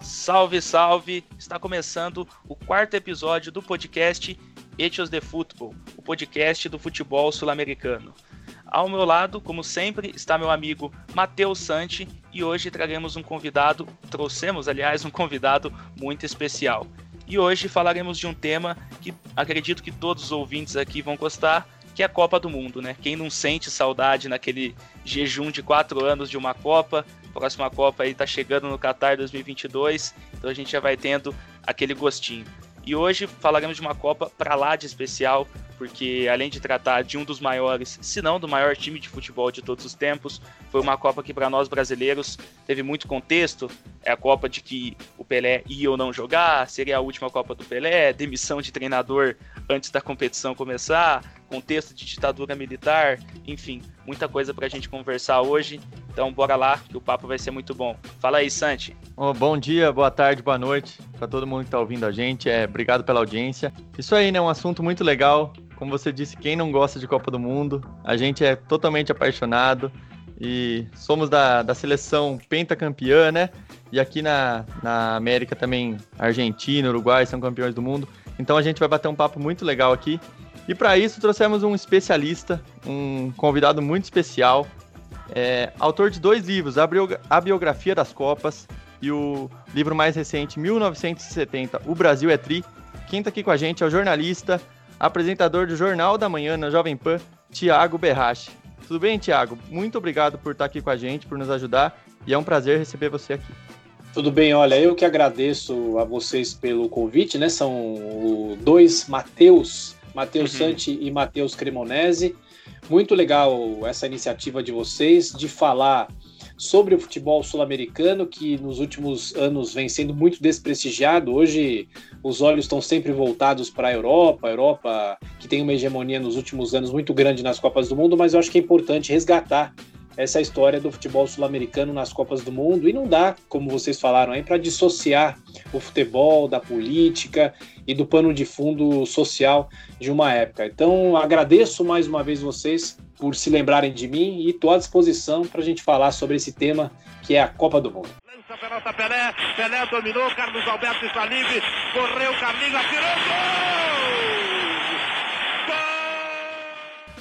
Salve, salve! Está começando o quarto episódio do podcast Etios de Futebol, o podcast do futebol sul-americano. Ao meu lado, como sempre, está meu amigo Matheus Santi e hoje traremos um convidado, trouxemos, aliás, um convidado muito especial. E hoje falaremos de um tema que acredito que todos os ouvintes aqui vão gostar, que é a Copa do Mundo, né? Quem não sente saudade naquele jejum de quatro anos de uma Copa, próxima Copa aí tá chegando no Qatar 2022, então a gente já vai tendo aquele gostinho. E hoje falaremos de uma Copa para lá de especial, porque além de tratar de um dos maiores, se não do maior time de futebol de todos os tempos, foi uma Copa que para nós brasileiros teve muito contexto. É a Copa de que o Pelé ia ou não jogar, seria a última Copa do Pelé, demissão de treinador antes da competição começar, contexto de ditadura militar, enfim, muita coisa para a gente conversar hoje. Então bora lá, que o papo vai ser muito bom. Fala aí, Santi. Oh, bom dia, boa tarde, boa noite para todo mundo que está ouvindo a gente. É, obrigado pela audiência. Isso aí, né? Um assunto muito legal. Como você disse, quem não gosta de Copa do Mundo, a gente é totalmente apaixonado e somos da, da seleção pentacampeã, né? E aqui na, na América também, Argentina, Uruguai são campeões do mundo. Então a gente vai bater um papo muito legal aqui. E para isso trouxemos um especialista, um convidado muito especial, é, autor de dois livros, A Biografia das Copas e o livro mais recente, 1970, O Brasil é Tri. Quem está aqui com a gente é o jornalista, apresentador do Jornal da Manhã na Jovem Pan, Tiago Berrache. Tudo bem, Tiago? Muito obrigado por estar aqui com a gente, por nos ajudar, e é um prazer receber você aqui. Tudo bem, olha, eu que agradeço a vocês pelo convite, né? São dois Mateus Matheus uhum. Santi e Matheus Cremonese. Muito legal essa iniciativa de vocês de falar sobre o futebol sul-americano, que nos últimos anos vem sendo muito desprestigiado. Hoje os olhos estão sempre voltados para a Europa, a Europa que tem uma hegemonia nos últimos anos muito grande nas Copas do Mundo, mas eu acho que é importante resgatar essa história do futebol sul-americano nas Copas do Mundo e não dá, como vocês falaram aí, para dissociar o futebol da política e do pano de fundo social de uma época. Então, agradeço mais uma vez vocês por se lembrarem de mim e estou à disposição para a gente falar sobre esse tema que é a Copa do Mundo. Lança a pelota Pelé, Pelé dominou, Carlos Alberto está livre, correu, Carlinhos atirou, gol!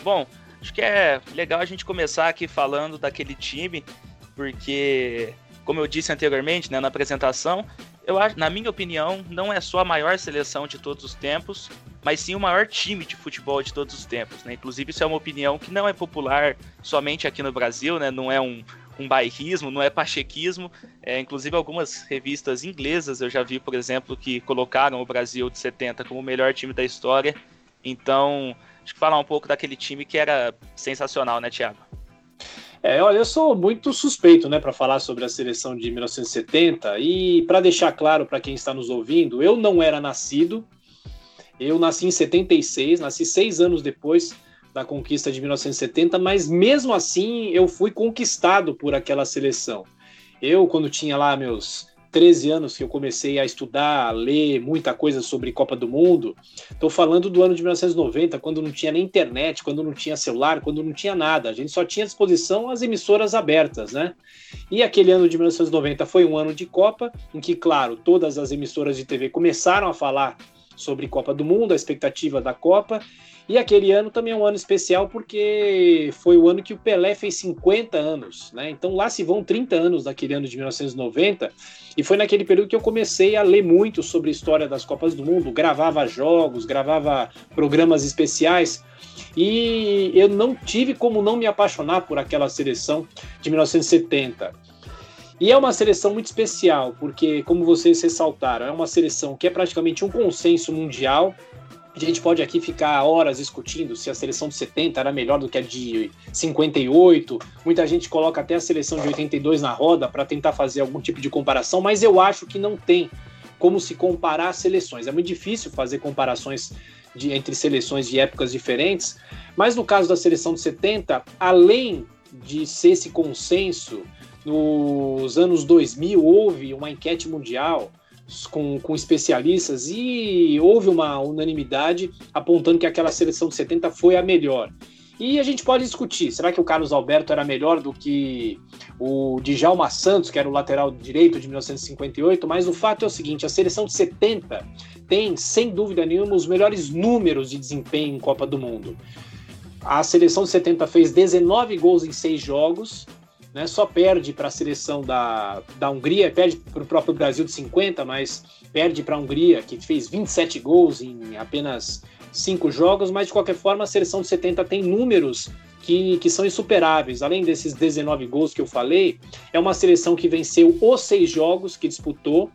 Bom, Acho que é legal a gente começar aqui falando daquele time, porque, como eu disse anteriormente, né, na apresentação, eu acho, na minha opinião, não é só a maior seleção de todos os tempos, mas sim o maior time de futebol de todos os tempos. Né? Inclusive, isso é uma opinião que não é popular somente aqui no Brasil, né? não é um, um bairrismo, não é pachequismo. É, inclusive, algumas revistas inglesas eu já vi, por exemplo, que colocaram o Brasil de 70 como o melhor time da história. Então, falar um pouco daquele time que era sensacional, né, Thiago? É, olha, eu sou muito suspeito, né, para falar sobre a seleção de 1970 e para deixar claro para quem está nos ouvindo, eu não era nascido. Eu nasci em 76, nasci seis anos depois da conquista de 1970, mas mesmo assim eu fui conquistado por aquela seleção. Eu, quando tinha lá meus 13 anos que eu comecei a estudar, a ler muita coisa sobre Copa do Mundo. Estou falando do ano de 1990, quando não tinha nem internet, quando não tinha celular, quando não tinha nada. A gente só tinha à disposição as emissoras abertas, né? E aquele ano de 1990 foi um ano de Copa, em que, claro, todas as emissoras de TV começaram a falar sobre Copa do Mundo, a expectativa da Copa. E aquele ano também é um ano especial porque foi o ano que o Pelé fez 50 anos, né? Então lá se vão 30 anos daquele ano de 1990. E foi naquele período que eu comecei a ler muito sobre a história das Copas do Mundo, gravava jogos, gravava programas especiais. E eu não tive como não me apaixonar por aquela seleção de 1970. E é uma seleção muito especial, porque, como vocês ressaltaram, é uma seleção que é praticamente um consenso mundial a gente pode aqui ficar horas discutindo se a seleção de 70 era melhor do que a de 58. Muita gente coloca até a seleção de 82 na roda para tentar fazer algum tipo de comparação, mas eu acho que não tem como se comparar seleções. É muito difícil fazer comparações de, entre seleções de épocas diferentes, mas no caso da seleção de 70, além de ser esse consenso, nos anos 2000 houve uma enquete mundial com, com especialistas e houve uma unanimidade apontando que aquela seleção de 70 foi a melhor. E a gente pode discutir, será que o Carlos Alberto era melhor do que o Djalma Santos, que era o lateral direito de 1958? Mas o fato é o seguinte, a seleção de 70 tem, sem dúvida nenhuma, os melhores números de desempenho em Copa do Mundo. A seleção de 70 fez 19 gols em 6 jogos, né, só perde para a seleção da, da Hungria, perde para o próprio Brasil de 50, mas perde para a Hungria, que fez 27 gols em apenas cinco jogos, mas de qualquer forma a seleção de 70 tem números que, que são insuperáveis. Além desses 19 gols que eu falei, é uma seleção que venceu os seis jogos que disputou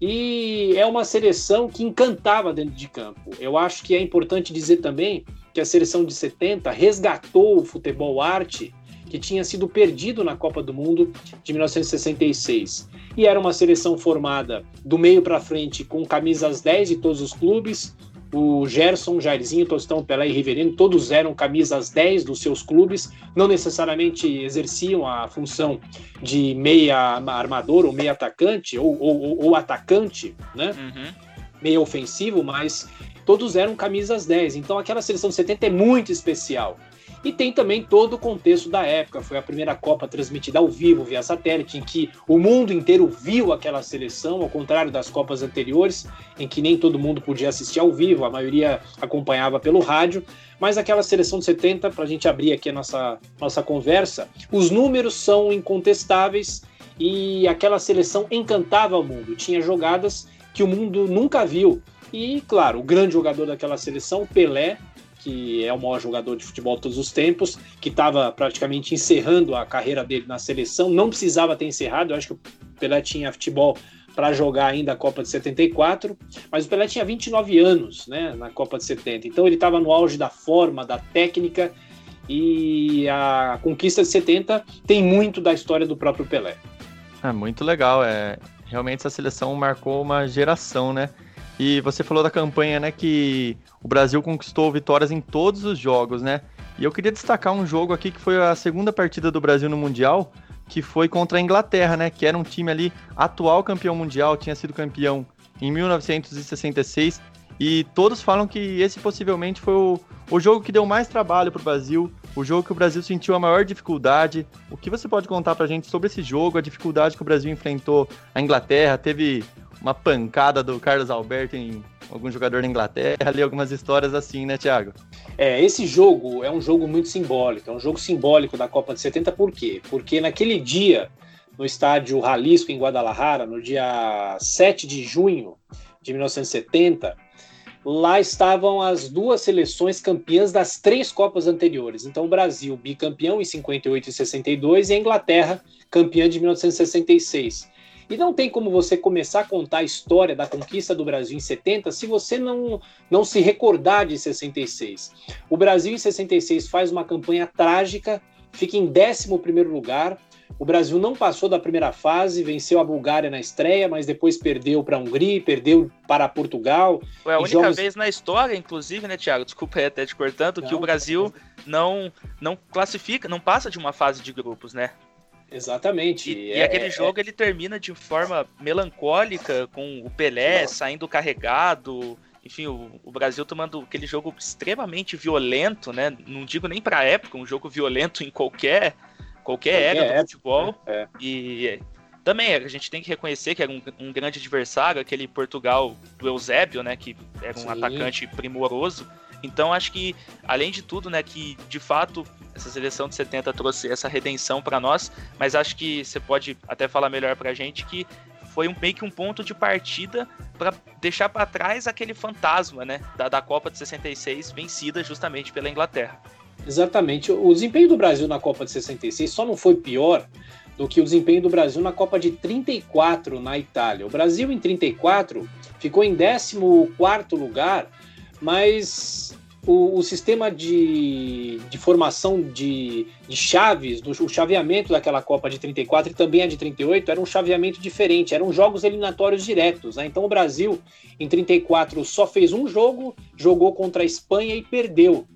e é uma seleção que encantava dentro de campo. Eu acho que é importante dizer também que a seleção de 70 resgatou o futebol arte que tinha sido perdido na Copa do Mundo de 1966. E era uma seleção formada do meio para frente com camisas 10 de todos os clubes, o Gerson, Jairzinho, Tostão, Pelé e Riverino, todos eram camisas 10 dos seus clubes, não necessariamente exerciam a função de meia armador ou meia atacante, ou, ou, ou atacante, né? Uhum. Meia ofensivo, mas todos eram camisas 10. Então aquela seleção de 70 é muito especial. E tem também todo o contexto da época. Foi a primeira Copa transmitida ao vivo via satélite, em que o mundo inteiro viu aquela seleção, ao contrário das Copas anteriores, em que nem todo mundo podia assistir ao vivo, a maioria acompanhava pelo rádio. Mas aquela seleção de 70, para a gente abrir aqui a nossa, nossa conversa, os números são incontestáveis e aquela seleção encantava o mundo. Tinha jogadas que o mundo nunca viu. E, claro, o grande jogador daquela seleção, Pelé, que é o maior jogador de futebol de todos os tempos, que estava praticamente encerrando a carreira dele na seleção, não precisava ter encerrado, eu acho que o Pelé tinha futebol para jogar ainda a Copa de 74, mas o Pelé tinha 29 anos né, na Copa de 70, então ele estava no auge da forma, da técnica, e a conquista de 70 tem muito da história do próprio Pelé. É muito legal, é realmente essa seleção marcou uma geração, né? E você falou da campanha, né, que o Brasil conquistou vitórias em todos os jogos, né? E eu queria destacar um jogo aqui que foi a segunda partida do Brasil no Mundial, que foi contra a Inglaterra, né? Que era um time ali atual campeão mundial, tinha sido campeão em 1966. E todos falam que esse possivelmente foi o, o jogo que deu mais trabalho para o Brasil, o jogo que o Brasil sentiu a maior dificuldade. O que você pode contar para a gente sobre esse jogo, a dificuldade que o Brasil enfrentou a Inglaterra? Teve uma pancada do Carlos Alberto em algum jogador da Inglaterra, ali algumas histórias assim, né, Thiago? É, esse jogo é um jogo muito simbólico, é um jogo simbólico da Copa de 70, por quê? Porque naquele dia, no estádio Jalisco, em Guadalajara, no dia 7 de junho de 1970, lá estavam as duas seleções campeãs das três Copas anteriores. Então, o Brasil bicampeão em 58 e 62 e a Inglaterra campeã de 1966. E não tem como você começar a contar a história da conquista do Brasil em 70 se você não, não se recordar de 66. O Brasil em 66 faz uma campanha trágica, fica em 11 lugar. O Brasil não passou da primeira fase, venceu a Bulgária na estreia, mas depois perdeu para a Hungria, perdeu para Portugal. Foi a única jogos... vez na história, inclusive, né, Thiago? Desculpa aí até te cortando, não, que o Brasil não, não classifica, não passa de uma fase de grupos, né? Exatamente. E, é, e aquele é, jogo é... ele termina de forma melancólica, com o Pelé saindo carregado. Enfim, o, o, Brasil tomando aquele jogo extremamente violento, né? Não digo nem para época, um jogo violento em qualquer qualquer, qualquer era do futebol. É. E também a gente tem que reconhecer que era um, um, grande adversário, aquele Portugal do Eusébio, né? Que era um Sim. atacante primoroso. Então acho que, além de tudo, né, que de fato essa seleção de 70 trouxe essa redenção para nós, mas acho que você pode até falar melhor para a gente que foi um, meio que um ponto de partida para deixar para trás aquele fantasma né, da, da Copa de 66 vencida justamente pela Inglaterra. Exatamente. O desempenho do Brasil na Copa de 66 só não foi pior do que o desempenho do Brasil na Copa de 34 na Itália. O Brasil em 34 ficou em 14 lugar, mas o, o sistema de, de formação de, de chaves, do, o chaveamento daquela Copa de 34 e também a de 38 era um chaveamento diferente, eram jogos eliminatórios diretos. Né? Então o Brasil, em 34, só fez um jogo, jogou contra a Espanha e perdeu.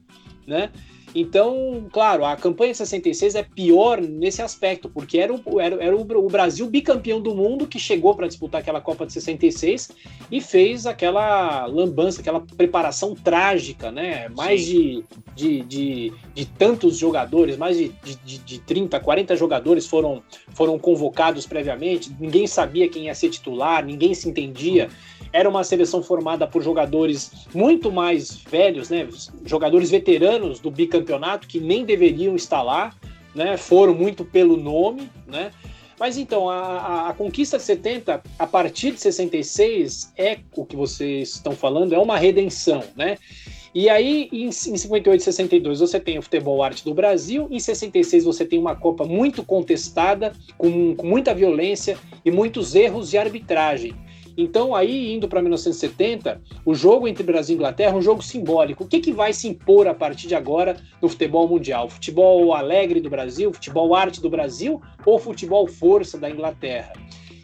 Né? Então, claro, a campanha de 66 é pior nesse aspecto, porque era o, era, era o, Brasil bicampeão do mundo que chegou para disputar aquela Copa de 66 e fez aquela lambança, aquela preparação trágica, né? Mais de, de, de, de, tantos jogadores, mais de, de, de 30, 40 jogadores foram, foram convocados previamente, ninguém sabia quem ia ser titular, ninguém se entendia. Era uma seleção formada por jogadores muito mais velhos, né? Jogadores veteranos do bicampeonato que nem deveriam estar lá, né? Foram muito pelo nome, né? Mas então, a, a, conquista de 70, a partir de 66, é o que vocês estão falando, é uma redenção, né? E aí, em, em 58 e 62, você tem o futebol arte do Brasil, em 66 você tem uma Copa muito contestada, com, com muita violência e muitos erros de arbitragem. Então, aí, indo para 1970, o jogo entre Brasil e Inglaterra é um jogo simbólico. O que, que vai se impor a partir de agora no futebol mundial? Futebol alegre do Brasil, futebol arte do Brasil ou futebol força da Inglaterra?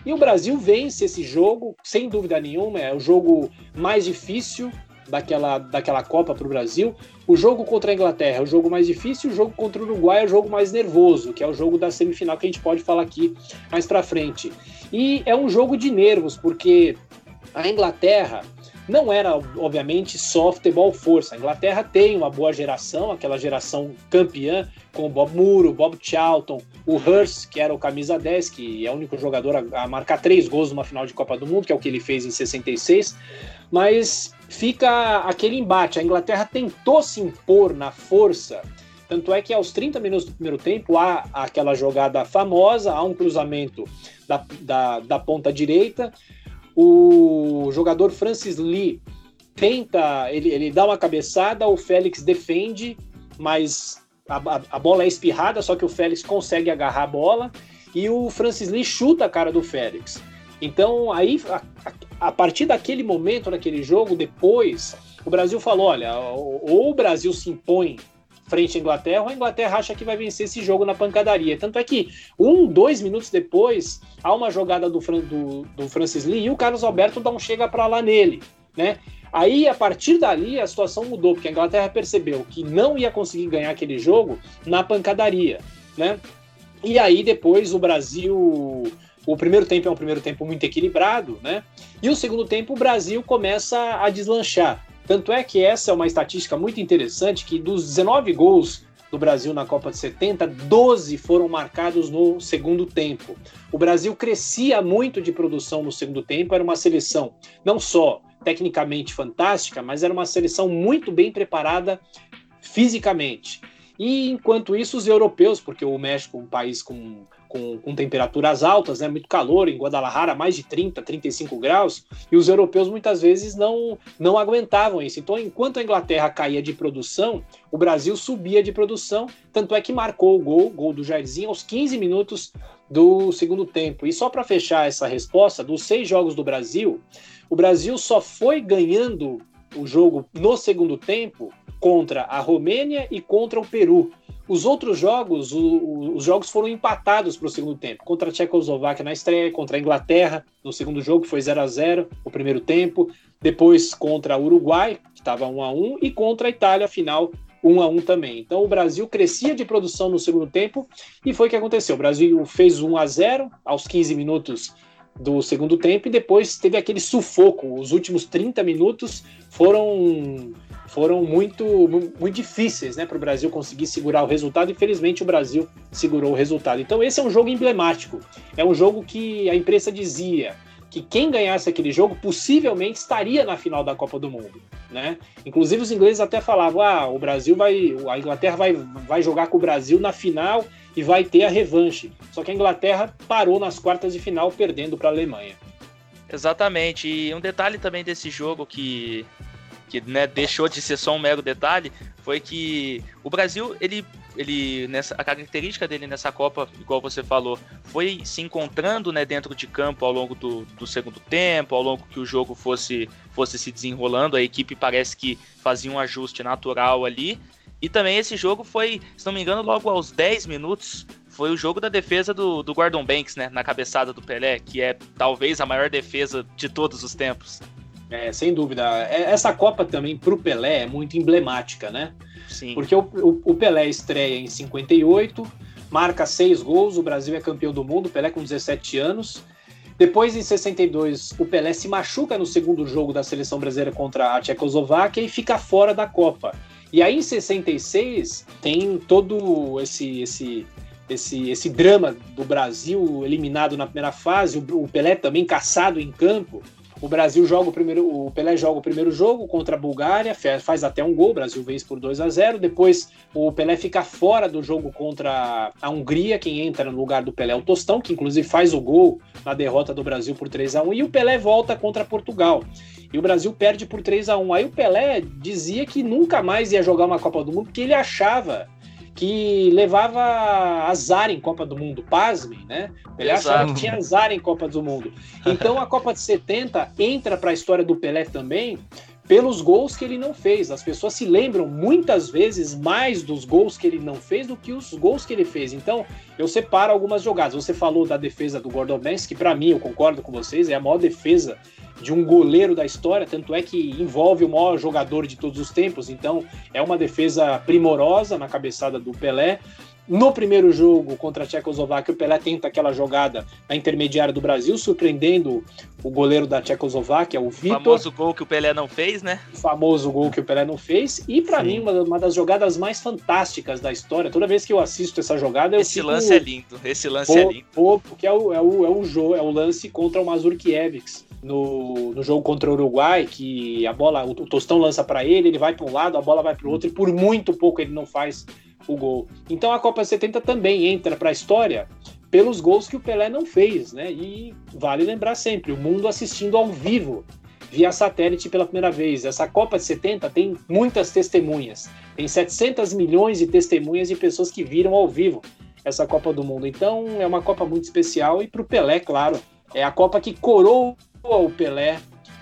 E o Brasil vence esse jogo, sem dúvida nenhuma, é o jogo mais difícil daquela, daquela Copa para o Brasil. O jogo contra a Inglaterra é o jogo mais difícil, o jogo contra o Uruguai é o jogo mais nervoso, que é o jogo da semifinal que a gente pode falar aqui mais para frente. E é um jogo de nervos, porque a Inglaterra não era, obviamente, só futebol força. A Inglaterra tem uma boa geração, aquela geração campeã, com o Bob Moore, o Bob Charlton, o Hurst, que era o camisa 10, que é o único jogador a, a marcar três gols numa final de Copa do Mundo, que é o que ele fez em 66. Mas fica aquele embate. A Inglaterra tentou se impor na força, tanto é que aos 30 minutos do primeiro tempo há aquela jogada famosa, há um cruzamento da, da, da ponta direita. O jogador Francis Lee tenta, ele, ele dá uma cabeçada, o Félix defende, mas a, a, a, bola é espirrada, só que o Félix consegue agarrar a bola e o Francis Lee chuta a cara do Félix. Então, aí, a, a partir daquele momento, naquele jogo, depois, o Brasil falou: olha, ou o Brasil se impõe frente à Inglaterra, ou a Inglaterra acha que vai vencer esse jogo na pancadaria. Tanto é que, um, dois minutos depois, há uma jogada do, do, do Francis Lee e o Carlos Alberto dá um chega para lá nele, né? Aí, a partir dali, a situação mudou, porque a Inglaterra percebeu que não ia conseguir ganhar aquele jogo na pancadaria, né? E aí, depois, o Brasil o primeiro tempo é um primeiro tempo muito equilibrado, né? E o segundo tempo o Brasil começa a deslanchar. Tanto é que essa é uma estatística muito interessante que dos 19 gols do Brasil na Copa de 70, 12 foram marcados no segundo tempo. O Brasil crescia muito de produção no segundo tempo, era uma seleção não só tecnicamente fantástica, mas era uma seleção muito bem preparada fisicamente. E enquanto isso, os europeus, porque o México é um país com com, com, temperaturas altas, né, muito calor, em Guadalajara mais de 30, 35 graus, e os europeus muitas vezes não, não aguentavam isso. Então, enquanto a Inglaterra caía de produção, o Brasil subia de produção, tanto é que marcou o gol, gol do Jairzinho, aos 15 minutos do segundo tempo. E só para fechar essa resposta, dos seis jogos do Brasil, o Brasil só foi ganhando o jogo no segundo tempo contra a Romênia e contra o Peru. Os outros jogos, o, o, os jogos foram empatados para o segundo tempo. Contra a Tchecoslováquia na estreia, contra a Inglaterra no segundo jogo, que foi 0 a 0 o primeiro tempo. Depois contra o Uruguai, que estava 1 a 1 e contra a Itália, final 1 a 1 também. Então o Brasil crescia de produção no segundo tempo e foi o que aconteceu. O Brasil fez 1 a 0 aos 15 minutos do segundo tempo e depois teve aquele sufoco. Os últimos 30 minutos foram foram muito, muito difíceis né, para o Brasil conseguir segurar o resultado. Infelizmente, o Brasil segurou o resultado. Então, esse é um jogo emblemático. É um jogo que a imprensa dizia que quem ganhasse aquele jogo possivelmente estaria na final da Copa do Mundo, né? Inclusive os ingleses até falavam: "Ah, o Brasil vai, a Inglaterra vai, vai jogar com o Brasil na final e vai ter a revanche". Só que a Inglaterra parou nas quartas de final perdendo para a Alemanha. Exatamente. E um detalhe também desse jogo que que né, deixou de ser só um mero detalhe, foi que o Brasil, ele, ele nessa, a característica dele nessa Copa, igual você falou, foi se encontrando né, dentro de campo ao longo do, do segundo tempo, ao longo que o jogo fosse, fosse se desenrolando, a equipe parece que fazia um ajuste natural ali. E também esse jogo foi, se não me engano, logo aos 10 minutos, foi o jogo da defesa do, do Gordon Banks, né? Na cabeçada do Pelé, que é talvez a maior defesa de todos os tempos. É, sem dúvida. É, essa Copa também, para o Pelé, é muito emblemática, né? Sim. Porque o, o, o, Pelé estreia em 58, marca seis gols, o Brasil é campeão do mundo, o Pelé com 17 anos. Depois, em 62, o Pelé se machuca no segundo jogo da seleção brasileira contra a Tchecoslováquia e fica fora da Copa. E aí, em 66, tem todo esse, esse, esse, esse drama do Brasil eliminado na primeira fase, o, Pelé também caçado em campo. O Brasil joga o primeiro, o Pelé joga o primeiro jogo contra a Bulgária, faz até um gol, o Brasil vence por 2 a 0. Depois o Pelé fica fora do jogo contra a Hungria, quem entra no lugar do Pelé é o Tostão, que inclusive faz o gol na derrota do Brasil por 3 a 1 e o Pelé volta contra Portugal. E o Brasil perde por 3 a 1. Aí o Pelé dizia que nunca mais ia jogar uma Copa do Mundo porque ele achava que levava azar em Copa do Mundo, pasmem, né? Ele achava que tinha azar em Copa do Mundo. Então a Copa de 70 entra para a história do Pelé também pelos gols que ele não fez. As pessoas se lembram muitas vezes mais dos gols que ele não fez do que os gols que ele fez. Então, eu separo algumas jogadas. Você falou da defesa do Gordon Banks, que para mim, eu concordo com vocês, é a maior defesa de um goleiro da história, tanto é que envolve o maior jogador de todos os tempos, então é uma defesa primorosa na cabeçada do Pelé. No primeiro jogo contra a Tchecoslováquia, o Pelé tenta aquela jogada na intermediária do Brasil, surpreendendo o goleiro da Tchecoslováquia, o Vitor. O famoso gol que o Pelé não fez, né? O famoso gol que o Pelé não fez. E para mim, uma, uma, das jogadas mais fantásticas da história. Toda vez que eu assisto essa jogada, eu Esse fico, lance é lindo. Esse lance pô, é lindo. Pô, porque é o, é, o, é, o jogo, é o lance contra o Mazurkiewicz. No, no jogo contra o Uruguai, que a bola, o, o Tostão lança para ele, ele vai para um lado, a bola vai para o outro, e por muito pouco ele não faz o gol. Então a Copa 70 também entra para a história pelos gols que o Pelé não fez, né? E vale lembrar sempre, o mundo assistindo ao vivo via satélite pela primeira vez. Essa Copa de 70 tem muitas testemunhas. Tem 700 milhões de testemunhas de pessoas que viram ao vivo essa Copa do Mundo. Então é uma Copa muito especial e para o Pelé, claro, é a Copa que coroa o Pelé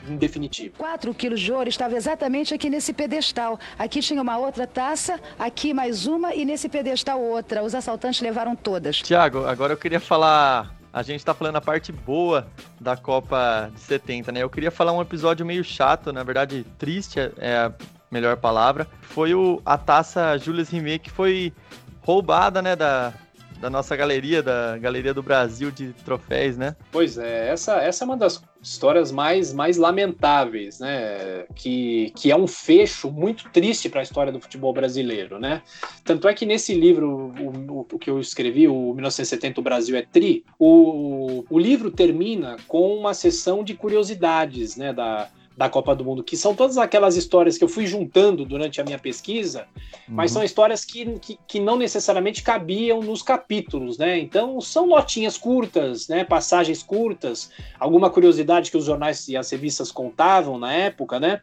em definitivo. 4 quilos de ouro estava exatamente aqui nesse pedestal. Aqui tinha uma outra taça, aqui mais uma e nesse pedestal outra. Os assaltantes levaram todas. Tiago, agora eu queria falar a gente está falando a parte boa da Copa de 70, né? Eu queria falar um episódio meio chato, na verdade, triste é a melhor palavra. Foi o, a taça Julius Rimet que foi roubada, né, da, da nossa galeria, da Galeria do Brasil de Troféus, né? Pois é, essa, essa é uma das histórias mais, mais lamentáveis, né? Que, que é um fecho muito triste para a história do futebol brasileiro, né? Tanto é que nesse livro, o, o, que eu escrevi, o 1970 O Brasil é Tri, o, o livro termina com uma sessão de curiosidades, né? Da, da Copa do Mundo, que são todas aquelas histórias que eu fui juntando durante a minha pesquisa, uhum. mas são histórias que, que, que, não necessariamente cabiam nos capítulos, né? Então são notinhas curtas, né? Passagens curtas, alguma curiosidade que os jornais e as revistas contavam na época, né?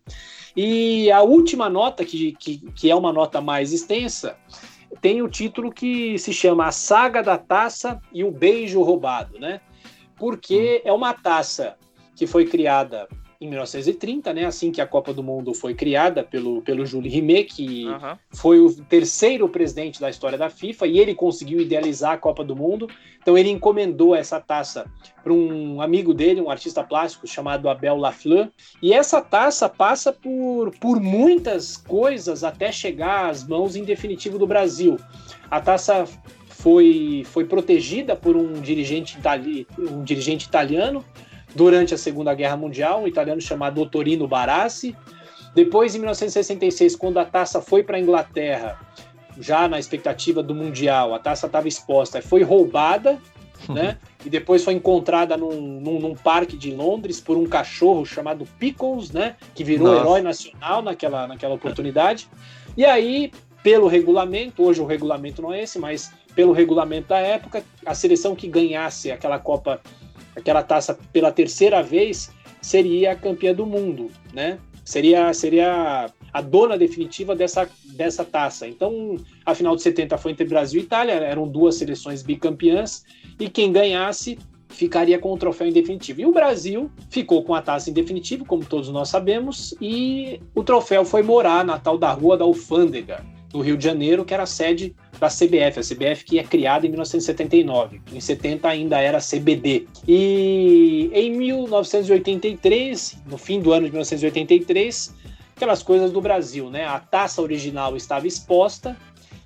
E a última nota, que, que, que é uma nota mais extensa, tem o título que se chama A Saga da Taça e o Beijo Roubado, né? Porque uhum. é uma taça que foi criada em 1930, né, assim que a Copa do Mundo foi criada pelo, pelo Jules Rimet, que uhum. foi o terceiro presidente da história da FIFA, e ele conseguiu idealizar a Copa do Mundo. Então ele encomendou essa taça para um amigo dele, um artista plástico chamado Abel Lafleur, e essa taça passa por, por muitas coisas até chegar às mãos em definitivo do Brasil. A taça foi, foi protegida por um dirigente, itali, um dirigente italiano, durante a Segunda Guerra Mundial, um italiano chamado Ottorino Barassi. Depois, em 1966, quando a taça foi para a Inglaterra, já na expectativa do Mundial, a taça estava exposta, foi roubada, né? E depois foi encontrada num, num, num, parque de Londres por um cachorro chamado Pickles, né? Que virou Nossa. herói nacional naquela, naquela oportunidade. E aí, pelo regulamento, hoje o regulamento não é esse, mas pelo regulamento da época, a seleção que ganhasse aquela Copa aquela taça pela terceira vez, seria a campeã do mundo, né? Seria, seria a dona definitiva dessa, dessa taça. Então, a final de 70 foi entre Brasil e Itália, eram duas seleções bicampeãs, e quem ganhasse ficaria com o troféu em definitivo. E o Brasil ficou com a taça em definitivo, como todos nós sabemos, e o troféu foi morar na tal da Rua da Alfândega, no Rio de Janeiro, que era a sede da CBF, a CBF que é criada em 1979. Em 70 ainda era CBD. E em 1983, no fim do ano de 1983, aquelas coisas do Brasil, né? A taça original estava exposta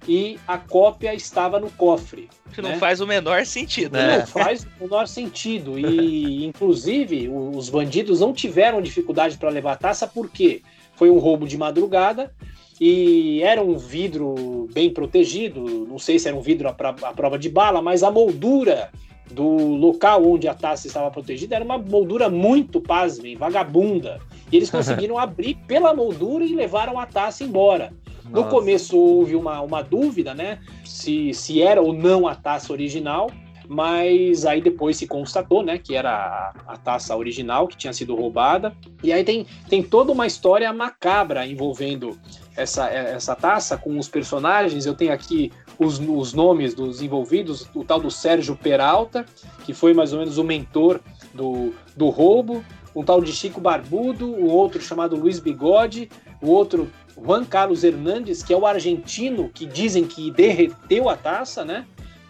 e a cópia estava no cofre. Que não né? faz o menor sentido. Né? Não faz o menor sentido. E, inclusive, os bandidos não tiveram dificuldade para levar a taça, porque foi um roubo de madrugada e era um vidro bem protegido. Não sei se era um vidro à prova de bala, mas a moldura do local onde a taça estava protegida era uma moldura muito, pasmem, vagabunda. E eles conseguiram abrir pela moldura e levaram a taça embora. Nossa. No começo houve uma, uma dúvida, né? Se, se era ou não a taça original, mas aí depois se constatou, né, que era a, taça original que tinha sido roubada. E aí tem, tem toda uma história macabra envolvendo essa, essa taça com os personagens. Eu tenho aqui os, os nomes dos envolvidos, o tal do Sérgio Peralta, que foi mais ou menos o mentor do, do roubo, um tal de Chico Barbudo, o outro chamado Luiz Bigode, o outro Juan Carlos Hernandes, que é o argentino que dizem que derreteu a taça, né?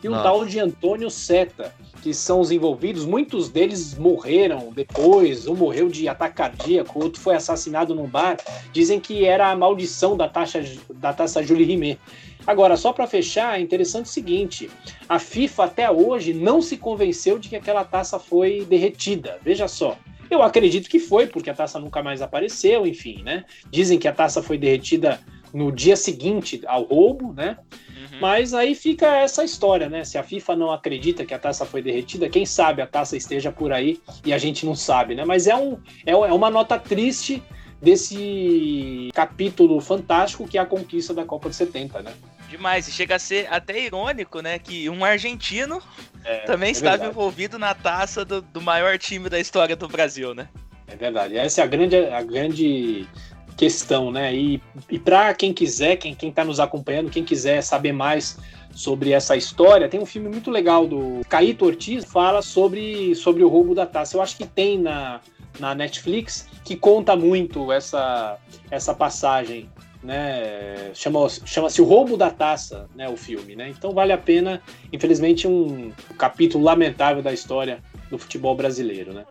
E um Nossa. tal de Antônio Seta, que são os envolvidos. Muitos deles morreram depois, um morreu de ataque cardíaco, outro foi assassinado num bar. Dizem que era a maldição da, taxa, da taça Julie Rimet. Agora, só para fechar, é interessante o seguinte: a FIFA até hoje não se convenceu de que aquela taça foi derretida. Veja só. Eu acredito que foi, porque a taça nunca mais apareceu, enfim, né? Dizem que a taça foi derretida no dia seguinte ao roubo, né? Uhum. Mas aí fica essa história, né? Se a FIFA não acredita que a taça foi derretida, quem sabe a taça esteja por aí e a gente não sabe, né? Mas é, um, é, é uma nota triste desse capítulo fantástico que é a conquista da Copa de 70, né? Demais, e chega a ser até irônico, né? Que um argentino é, também é estava verdade. envolvido na taça do, do, maior time da história do Brasil, né? É verdade. Essa é a grande, a grande questão, né? E, e para quem quiser, quem está nos acompanhando, quem quiser saber mais sobre essa história, tem um filme muito legal do Caíto Ortiz, fala sobre, sobre o roubo da taça. Eu acho que tem na, na Netflix que conta muito essa, essa passagem né? Chama-se chama O Roubo da Taça, né? O filme, né? Então vale a pena, infelizmente, um capítulo lamentável da história do futebol brasileiro, né?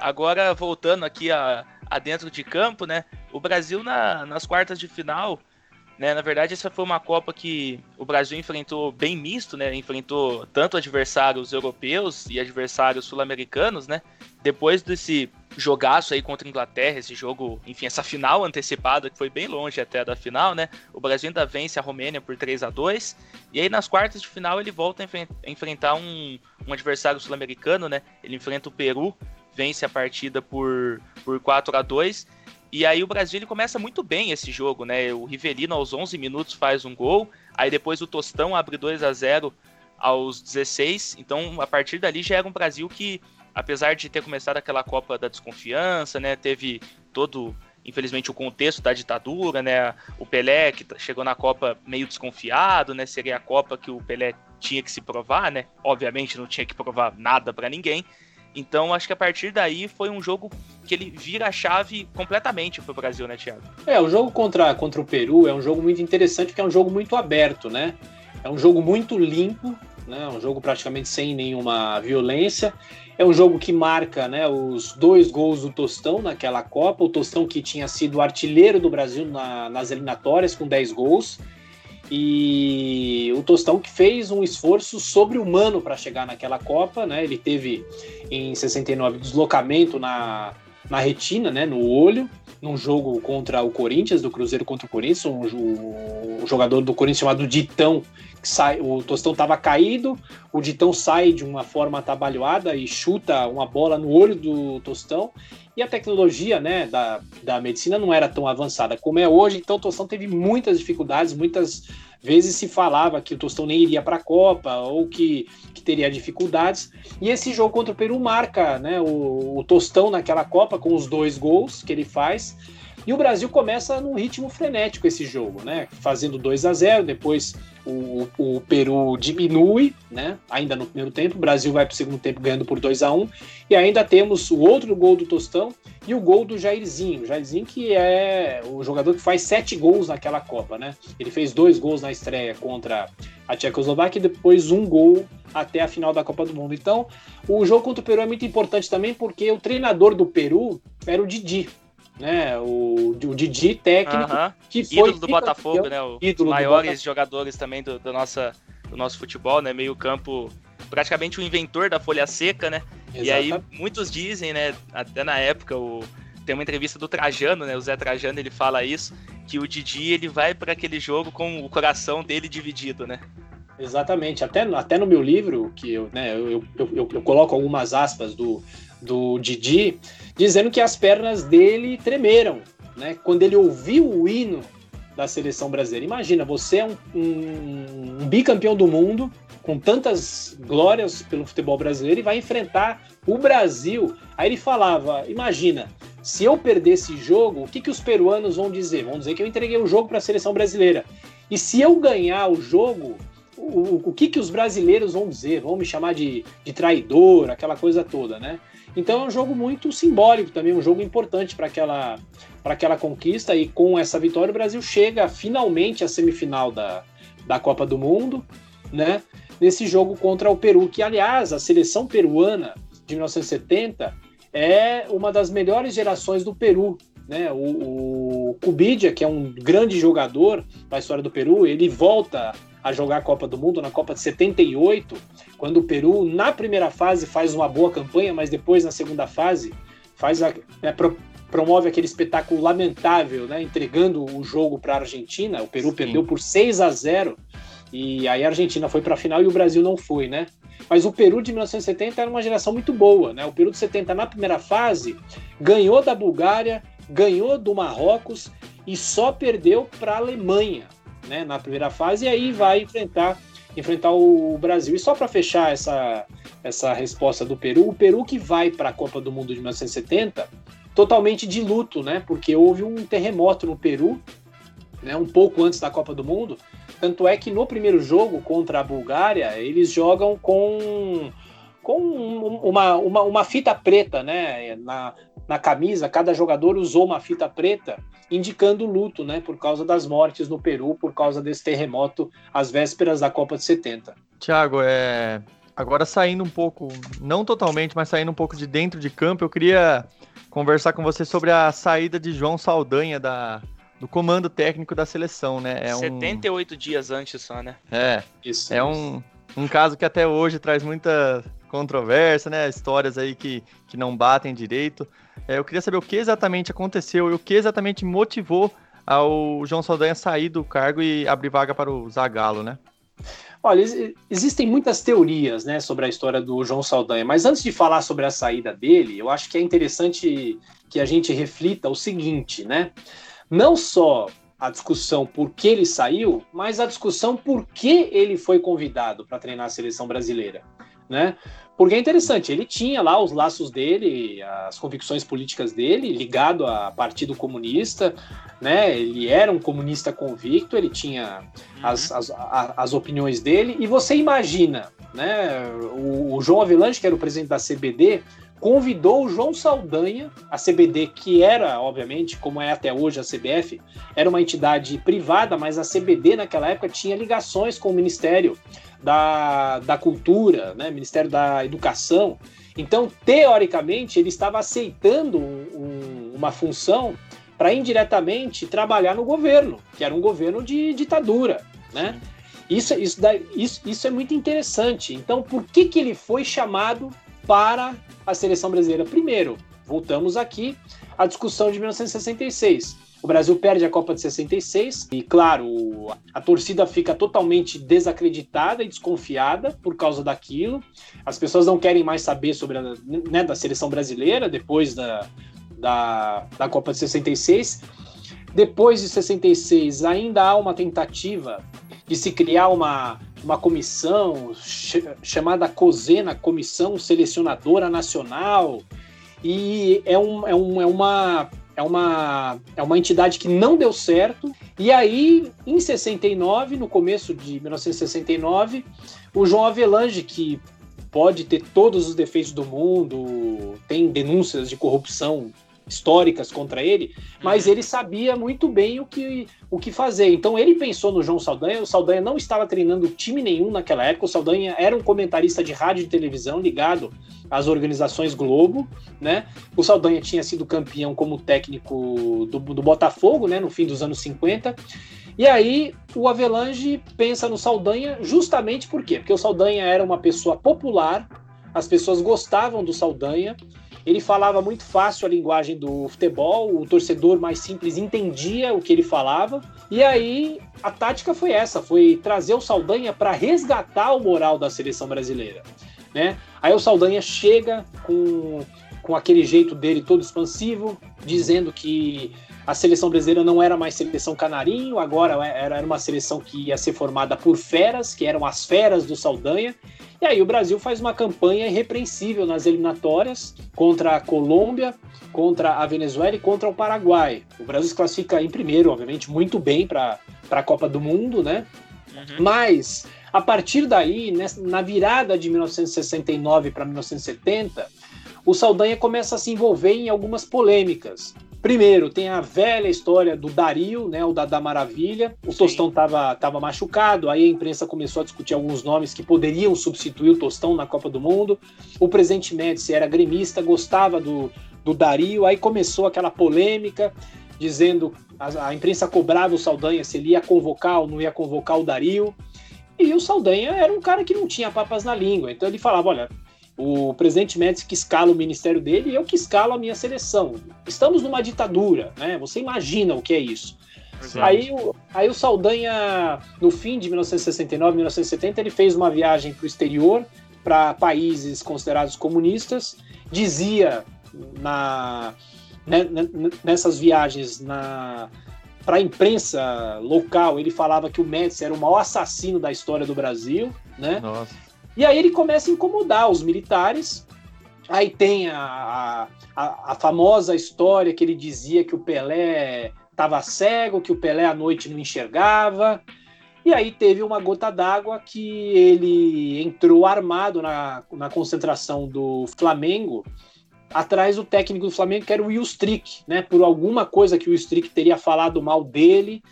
Agora, voltando aqui a, a dentro de campo, né? O Brasil na, nas quartas de final né? Na verdade, essa foi uma Copa que o Brasil enfrentou bem misto, né? Enfrentou tanto adversários europeus e adversários sul-americanos, né? Depois desse jogaço aí contra a Inglaterra, esse jogo, enfim, essa final antecipada que foi bem longe até da final, né? O Brasil ainda vence a Romênia por 3 a 2 e aí nas quartas de final ele volta a enfrentar um, um adversário sul-americano, né? Ele enfrenta o Peru, vence a partida por, por 4 a 2 e aí o Brasil ele começa muito bem esse jogo, né? O Rivelino aos 11 minutos faz um gol, aí depois o Tostão abre 2 a 0 aos 16. Então, a partir dali já era um Brasil que, apesar de ter começado aquela Copa da Desconfiança, né, teve todo, infelizmente, o contexto da ditadura, né? O Pelé que chegou na Copa meio desconfiado, né? Seria a Copa que o Pelé tinha que se provar, né? Obviamente não tinha que provar nada para ninguém. Então, acho que a partir daí foi um jogo que ele vira a chave completamente pro Brasil, né, Thiago? É, o jogo contra, contra o Peru é um jogo muito interessante porque é um jogo muito aberto, né? É um jogo muito limpo, né? Um jogo praticamente sem nenhuma violência. É um jogo que marca né, os dois gols do Tostão naquela Copa. O Tostão que tinha sido artilheiro do Brasil na, nas eliminatórias com 10 gols. E o Tostão que fez um esforço sobre-humano para chegar naquela Copa, né? Ele teve em 69 deslocamento na, na retina, né, no olho, num jogo contra o Corinthians, do Cruzeiro contra o Corinthians, um, um jogador do Corinthians chamado Ditão, que sai, o Tostão estava caído, o Ditão sai de uma forma atabalhoada e chuta uma bola no olho do Tostão, e a tecnologia né, da, da medicina não era tão avançada como é hoje, então o Tostão teve muitas dificuldades, muitas vezes se falava que o Tostão nem iria para a Copa ou que, que teria dificuldades. E esse jogo contra o Peru marca né, o, o Tostão naquela Copa com os dois gols que ele faz. E o Brasil começa num ritmo frenético esse jogo, né? Fazendo 2 a 0 depois o, o, Peru diminui, né? Ainda no primeiro tempo, o Brasil vai para o segundo tempo ganhando por 2 a 1 e ainda temos o outro gol do Tostão e o gol do Jairzinho. O Jairzinho que é o jogador que faz sete gols naquela Copa, né? Ele fez dois gols na estreia contra a Tchecoslováquia e depois um gol até a final da Copa do Mundo. Então, o jogo contra o Peru é muito importante também porque o treinador do Peru era o Didi, né? O, o Didi técnico uh -huh. que foi ídolo do Botafogo, né? O ídolo maiores jogadores também do, do, nossa, do nosso futebol, né? Meio campo, praticamente o inventor da folha seca, né? Exatamente. E aí muitos dizem, né? Até na época o tem uma entrevista do Trajano, né? O Zé Trajano ele fala isso que o Didi ele vai para aquele jogo com o coração dele dividido, né? Exatamente. Até, até no meu livro, que eu, né, eu, eu, eu, eu coloco algumas aspas do, do Didi, dizendo que as pernas dele tremeram, né? Quando ele ouviu o hino da seleção brasileira. Imagina, você é um, um, um, bicampeão do mundo, com tantas glórias pelo futebol brasileiro, e vai enfrentar o Brasil. Aí ele falava: Imagina, se eu perder esse jogo, o que, que os peruanos vão dizer? Vão dizer que eu entreguei o jogo para a seleção brasileira. E se eu ganhar o jogo, o, o que, que os brasileiros vão dizer? Vão me chamar de, de traidor, aquela coisa toda, né? Então é um jogo muito simbólico também, um jogo importante para aquela, aquela conquista. E com essa vitória, o Brasil chega finalmente à semifinal da, da Copa do Mundo, né? Nesse jogo contra o Peru, que aliás, a seleção peruana de 1970 é uma das melhores gerações do Peru. Né? O, o Cubidia, que é um grande jogador da história do Peru, ele volta a jogar a Copa do Mundo na Copa de 78, quando o Peru, na primeira fase, faz uma boa campanha, mas depois, na segunda fase, faz a, né, pro, promove aquele espetáculo lamentável, né, entregando o jogo para a Argentina. O Peru Sim. perdeu por 6 a 0 e aí a Argentina foi para a final e o Brasil não foi, né? Mas o Peru de 1970 era uma geração muito boa, né? O Peru de 70 na primeira fase ganhou da Bulgária, ganhou do Marrocos e só perdeu para a Alemanha né, na primeira fase, e aí vai enfrentar, enfrentar o Brasil. E só para fechar essa, essa resposta do Peru, o Peru que vai para a Copa do Mundo de 1970 totalmente de luto, né, porque houve um terremoto no Peru, né, um pouco antes da Copa do Mundo. Tanto é que no primeiro jogo contra a Bulgária, eles jogam com com uma, uma, uma fita preta, né? Na, na camisa, cada jogador usou uma fita preta indicando luto, né, por causa das mortes no Peru, por causa desse terremoto às vésperas da Copa de 70. Tiago, é... agora saindo um pouco, não totalmente, mas saindo um pouco de dentro de campo, eu queria conversar com você sobre a saída de João Saldanha da, do comando técnico da seleção, né? É 78 um... dias antes só, né? É, isso, é isso. Um, um caso que até hoje traz muita controvérsia, né? Histórias aí que, que não batem direito. É, eu queria saber o que exatamente aconteceu e o que exatamente motivou ao João Saldanha sair do cargo e abrir vaga para o Zagallo, né? Olha, existem muitas teorias né, sobre a história do João Saldanha, mas antes de falar sobre a saída dele, eu acho que é interessante que a gente reflita o seguinte, né? Não só a discussão por que ele saiu, mas a discussão por que ele foi convidado para treinar a seleção brasileira, né? Porque é interessante, ele tinha lá os laços dele, as convicções políticas dele, ligado ao Partido Comunista, né? Ele era um comunista convicto, ele tinha uhum. as, as, as, opiniões dele, e você imagina, né? O, o João Avelange, que era o presidente da CBD, convidou o João Saldanha, a CBD, que era, obviamente, como é até hoje a CBF, era uma entidade privada, mas a CBD naquela época tinha ligações com o Ministério da, da Cultura, né, Ministério da Educação. Então, teoricamente, ele estava aceitando um, uma função para indiretamente trabalhar no governo, que era um governo de ditadura, né? Isso, isso, isso, isso é muito interessante. Então, por que, que ele foi chamado para a seleção brasileira? Primeiro, voltamos aqui à discussão de 1966 o Brasil perde a Copa de 66 e, claro, a torcida fica totalmente desacreditada e desconfiada por causa daquilo. As pessoas não querem mais saber sobre a né, da seleção brasileira depois da, da, da Copa de 66. Depois de 66, ainda há uma tentativa de se criar uma, uma comissão ch chamada COSENA, Comissão Selecionadora Nacional, e é, um, é, um, é uma é uma, é uma entidade que não deu certo. E aí, em 69, no começo de 1969, o João Avelange, que pode ter todos os defeitos do mundo, tem denúncias de corrupção históricas contra ele, mas uhum. ele sabia muito bem o que, o que fazer. Então ele pensou no João Saldanha. O Saldanha não estava treinando time nenhum naquela época. O Saldanha era um comentarista de rádio e televisão ligado às organizações Globo, né? O Saldanha tinha sido campeão como técnico do, do Botafogo, né? No fim dos anos 50. E aí o Avelange pensa no Saldanha justamente por quê? Porque o Saldanha era uma pessoa popular, as pessoas gostavam do Saldanha ele falava muito fácil a linguagem do futebol, o torcedor mais simples entendia o que ele falava. E aí a tática foi essa, foi trazer o Saldanha para resgatar o moral da seleção brasileira, né? Aí o Saldanha chega com com aquele jeito dele todo expansivo, dizendo que a seleção brasileira não era mais seleção canarinho, agora era uma seleção que ia ser formada por feras, que eram as feras do Saldanha, e aí o Brasil faz uma campanha irrepreensível nas eliminatórias contra a Colômbia, contra a Venezuela e contra o Paraguai. O Brasil se classifica em primeiro, obviamente, muito bem para a Copa do Mundo, né? Uhum. Mas a partir daí, na virada de 1969 para 1970, o Saldanha começa a se envolver em algumas polêmicas. Primeiro, tem a velha história do Dario, né, o da, da Maravilha. O Sim. Tostão estava tava machucado, aí a imprensa começou a discutir alguns nomes que poderiam substituir o Tostão na Copa do Mundo. O presidente Médici era gremista, gostava do, do Dario, aí começou aquela polêmica, dizendo a, a imprensa cobrava o Saldanha se ele ia convocar ou não ia convocar o Dario. E o Saldanha era um cara que não tinha papas na língua, então ele falava: olha, o presidente Médici que escala o ministério dele e eu que escalo a minha seleção. Estamos numa ditadura, né? Você imagina o que é isso. Aí o, aí o Saldanha, no fim de 1969, 1970, ele fez uma viagem para o exterior, para países considerados comunistas, dizia na, né, né nessas viagens na para a imprensa local, ele falava que o Médici era o maior assassino da história do Brasil, né? Nossa. E aí ele começa a incomodar os militares. Aí tem a, a, a famosa história que ele dizia que o Pelé estava cego, que o Pelé à noite não enxergava. E aí teve uma gota d'água que ele entrou armado na, na concentração do Flamengo, atrás do técnico do Flamengo, que era o Will Strick, né? Por alguma coisa que o Strick teria falado mal dele.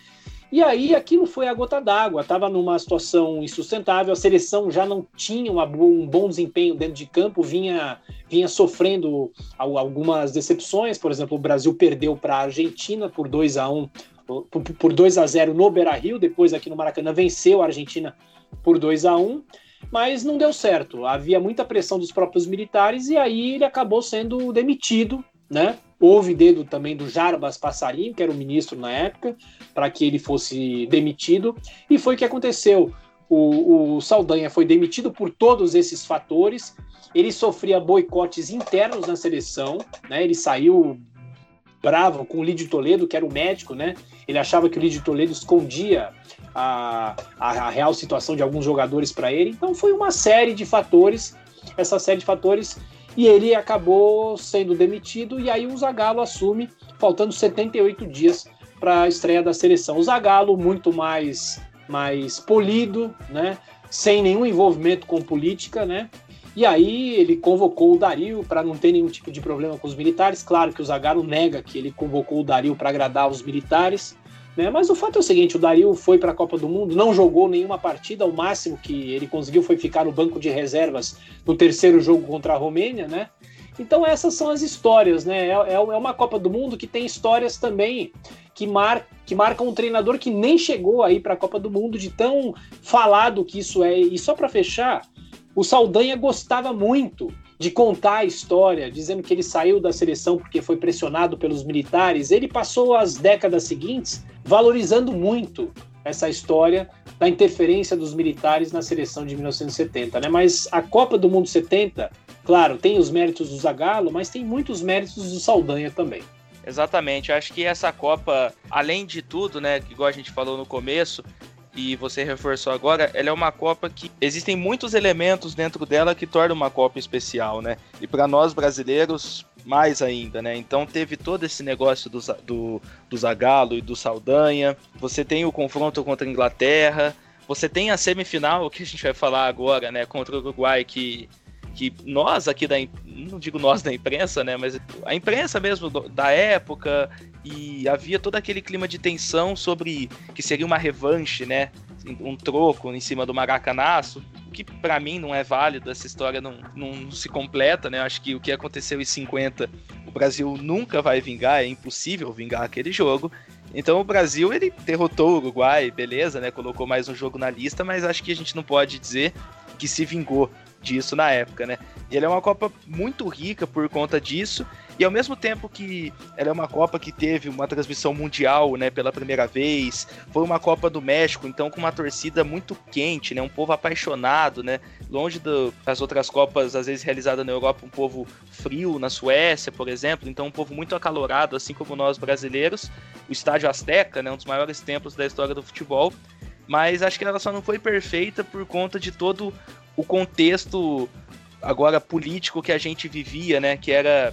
E aí aquilo foi a gota d'água, estava numa situação insustentável, a seleção já não tinha um bom desempenho dentro de campo, vinha, vinha sofrendo algumas decepções, por exemplo, o Brasil perdeu para a Argentina por 2 a 1 por 2 a 0 no Beira-Rio, depois aqui no Maracanã venceu a Argentina por 2 a 1 mas não deu certo. Havia muita pressão dos próprios militares e aí ele acabou sendo demitido, né? Houve dedo também do Jarbas Passarinho, que era o ministro na época, para que ele fosse demitido. E foi o que aconteceu. O, o, Saldanha foi demitido por todos esses fatores. Ele sofria boicotes internos na seleção, né? Ele saiu bravo com o Lídio Toledo, que era o médico, né? Ele achava que o Lídio Toledo escondia a, a, a real situação de alguns jogadores para ele. Então foi uma série de fatores. Essa série de fatores e ele acabou sendo demitido e aí o Zagallo assume, faltando 78 dias para a estreia da seleção. O Zagallo muito mais mais polido, né? Sem nenhum envolvimento com política, né? E aí ele convocou o Dario para não ter nenhum tipo de problema com os militares. Claro que o Zagallo nega que ele convocou o Dario para agradar os militares. Né? Mas o fato é o seguinte: o Dario foi para a Copa do Mundo, não jogou nenhuma partida, o máximo que ele conseguiu foi ficar no banco de reservas no terceiro jogo contra a Romênia, né? Então essas são as histórias, né? É, é, é uma Copa do Mundo que tem histórias também que, mar, que marcam um treinador que nem chegou aí para a Copa do Mundo de tão falado que isso é. E só para fechar, o Saldanha gostava muito de contar a história, dizendo que ele saiu da seleção porque foi pressionado pelos militares. Ele passou as décadas seguintes valorizando muito essa história da interferência dos militares na seleção de 1970, né? Mas a Copa do Mundo 70, claro, tem os méritos do Zagallo, mas tem muitos méritos do Saldanha também. Exatamente, acho que essa Copa, além de tudo, né, igual a gente falou no começo, e você reforçou agora, ela é uma Copa que existem muitos elementos dentro dela que tornam uma Copa especial, né? E para nós brasileiros, mais ainda, né? Então teve todo esse negócio do, do, do Zagallo e do Saldanha. Você tem o confronto contra a Inglaterra. Você tem a semifinal, que a gente vai falar agora, né? Contra o Uruguai, que, que nós aqui da. Não digo nós da imprensa, né? Mas a imprensa mesmo da época. E havia todo aquele clima de tensão sobre que seria uma revanche, né? Um troco em cima do Maracanaço que para mim não é válido, essa história não, não se completa, né? Acho que o que aconteceu em 50, o Brasil nunca vai vingar, é impossível vingar aquele jogo. Então o Brasil ele derrotou o Uruguai, beleza, né? Colocou mais um jogo na lista, mas acho que a gente não pode dizer que se vingou disso na época, né? E ele é uma Copa muito rica por conta disso. E ao mesmo tempo que ela é uma Copa que teve uma transmissão mundial, né, pela primeira vez, foi uma Copa do México, então com uma torcida muito quente, né, um povo apaixonado, né, longe do, das outras Copas, às vezes realizadas na Europa, um povo frio, na Suécia, por exemplo, então um povo muito acalorado, assim como nós brasileiros. O Estádio Azteca, né, um dos maiores templos da história do futebol, mas acho que ela só não foi perfeita por conta de todo o contexto agora político que a gente vivia, né, que era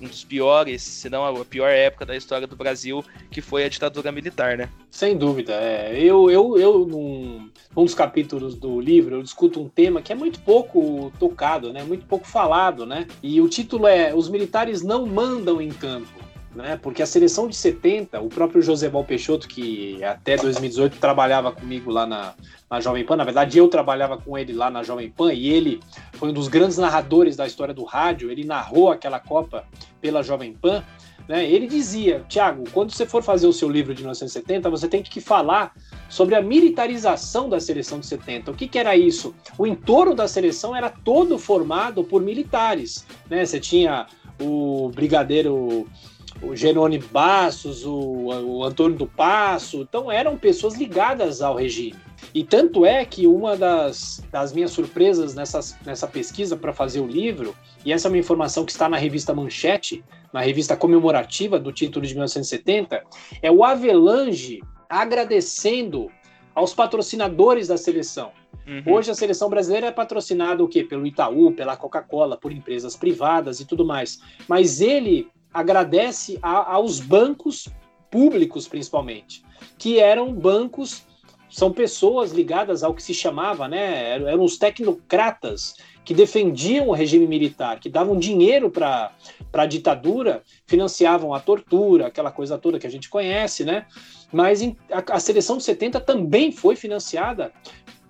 um dos piores, se não a pior época da história do Brasil, que foi a ditadura militar, né? Sem dúvida. É. Eu, eu, eu num, num dos capítulos do livro, eu discuto um tema que é muito pouco tocado, né? Muito pouco falado, né? E o título é Os militares não mandam em campo né? Porque a seleção de 70, o próprio José Val Peixoto, que até 2018 trabalhava comigo lá na, na Jovem Pan, na verdade eu trabalhava com ele lá na Jovem Pan e ele foi um dos grandes narradores da história do rádio, ele narrou aquela Copa pela Jovem Pan. Né? Ele dizia, Tiago, quando você for fazer o seu livro de 1970, você tem que falar sobre a militarização da seleção de 70. O que, que, era isso? O entorno da seleção era todo formado por militares. Né? Você tinha o brigadeiro o Jerônimo Bastos, o, o Antônio do Passo, então eram pessoas ligadas ao regime. E tanto é que uma das, das minhas surpresas nessa, nessa pesquisa para fazer o livro, e essa é uma informação que está na revista Manchete, na revista comemorativa do título de 1970, é o Avelange agradecendo aos patrocinadores da seleção. Uhum. Hoje a seleção brasileira é patrocinada o quê? Pelo Itaú, pela Coca-Cola, por empresas privadas e tudo mais. Mas ele agradece a, aos bancos públicos, principalmente, que eram bancos, são pessoas ligadas ao que se chamava, né? Eram os tecnocratas que defendiam o regime militar, que davam dinheiro para a ditadura, financiavam a tortura, aquela coisa toda que a gente conhece, né? Mas a, a seleção de 70 também foi financiada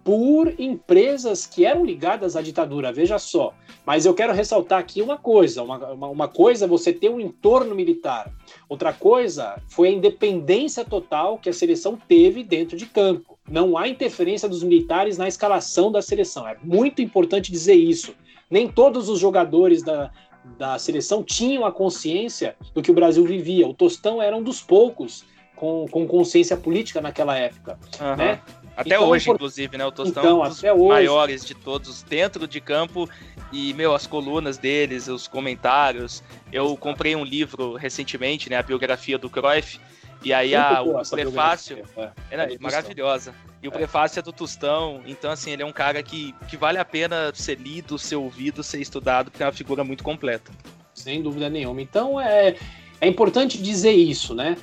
por empresas que eram ligadas à ditadura, veja só. Mas eu quero ressaltar aqui uma coisa: uma, uma, uma, coisa é você ter um entorno militar, outra coisa foi a independência total que a seleção teve dentro de campo. Não há interferência dos militares na escalação da seleção. É muito importante dizer isso. Nem todos os jogadores da, da seleção tinham a consciência do que o Brasil vivia. O Tostão era um dos poucos com, com consciência política naquela época. Uhum. Né? Até então, hoje, por... inclusive, né? O Tostão então, é um dos hoje... maiores de todos dentro de campo. E, meu, as colunas deles, os comentários. Eu comprei um livro recentemente, né? A biografia do Cruyff. E aí a, o prefácio é, é, é maravilhosa. E o é. prefácio é do Tostão. Então, assim, ele é um cara que, que vale a pena ser lido, ser ouvido, ser estudado, porque é uma figura muito completa. Sem dúvida nenhuma. Então, é, é importante dizer isso, né?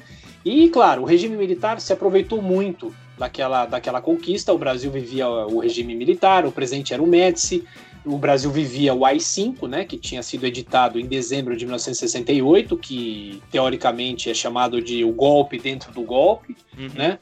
E, claro, o regime militar se aproveitou muito daquela, daquela conquista. O Brasil vivia o regime militar, o presidente era o Médici, o Brasil vivia o AI-5, né, que tinha sido editado em dezembro de 1968, que teoricamente é chamado de o golpe dentro do golpe, uhum. né?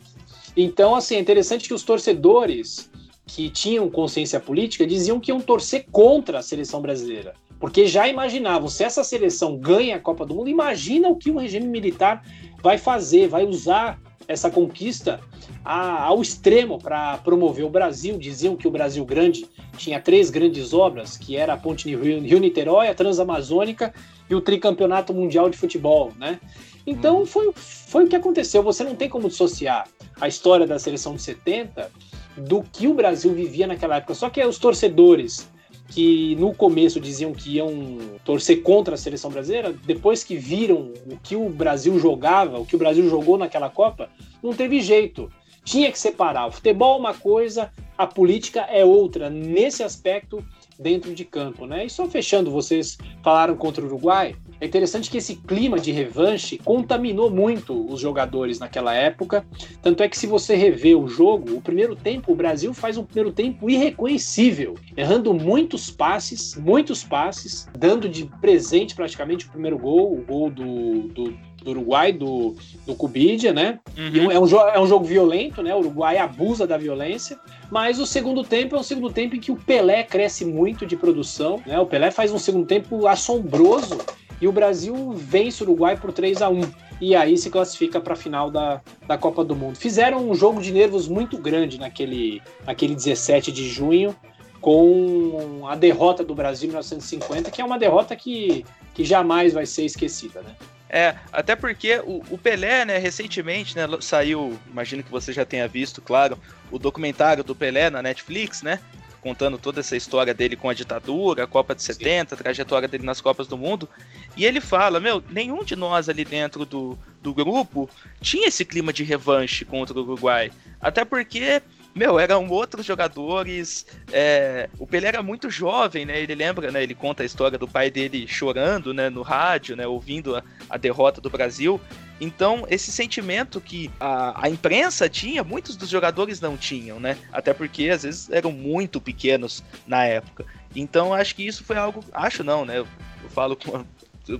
Então, assim, é interessante que os torcedores que tinham consciência política diziam que iam torcer contra a seleção brasileira, porque já imaginavam, se essa seleção ganha a Copa do Mundo, imagina o que o regime militar vai fazer, vai usar essa conquista a, ao extremo para promover o Brasil. Diziam que o Brasil Grande tinha três grandes obras, que era a Ponte Rio-Niterói, a Transamazônica e o Tricampeonato Mundial de Futebol, né? Então hum. foi, foi o que aconteceu. Você não tem como dissociar a história da seleção de 70 do que o Brasil vivia naquela época. Só que os torcedores que no começo diziam que iam torcer contra a seleção brasileira, depois que viram o que o Brasil jogava, o que o Brasil jogou naquela Copa, não teve jeito. Tinha que separar. O futebol é uma coisa, a política é outra, nesse aspecto dentro de campo, né? E só fechando, vocês falaram contra o Uruguai. É interessante que esse clima de revanche contaminou muito os jogadores naquela época. Tanto é que, se você rever o jogo, o primeiro tempo, o Brasil faz um primeiro tempo irreconhecível, errando muitos passes, muitos passes, dando de presente praticamente o primeiro gol, o gol do, do, do Uruguai, do, do Cubidia, né? Uhum. É, um, é um jogo violento, né? O Uruguai abusa da violência. Mas o segundo tempo é um segundo tempo em que o Pelé cresce muito de produção. Né? O Pelé faz um segundo tempo assombroso e o Brasil vence o Uruguai por 3 a 1 e aí se classifica para a final da, da Copa do Mundo. Fizeram um jogo de nervos muito grande naquele, naquele 17 de junho, com a derrota do Brasil em 1950, que é uma derrota que, que jamais vai ser esquecida, né? É, até porque o, o, Pelé, né, recentemente, né, saiu, imagino que você já tenha visto, claro, o documentário do Pelé na Netflix, né? Contando toda essa história dele com a ditadura, a Copa de 70, a trajetória dele nas Copas do Mundo. E ele fala, meu, nenhum de nós ali dentro do, do grupo tinha esse clima de revanche contra o Uruguai. Até porque meu, eram outros jogadores. É, o Pelé era muito jovem, né? Ele lembra, né? Ele conta a história do pai dele chorando, né? No rádio, né? Ouvindo a, a derrota do Brasil. Então, esse sentimento que a, a, imprensa tinha, muitos dos jogadores não tinham, né? Até porque às vezes eram muito pequenos na época. Então, acho que isso foi algo. Acho não, né? Eu, eu falo com.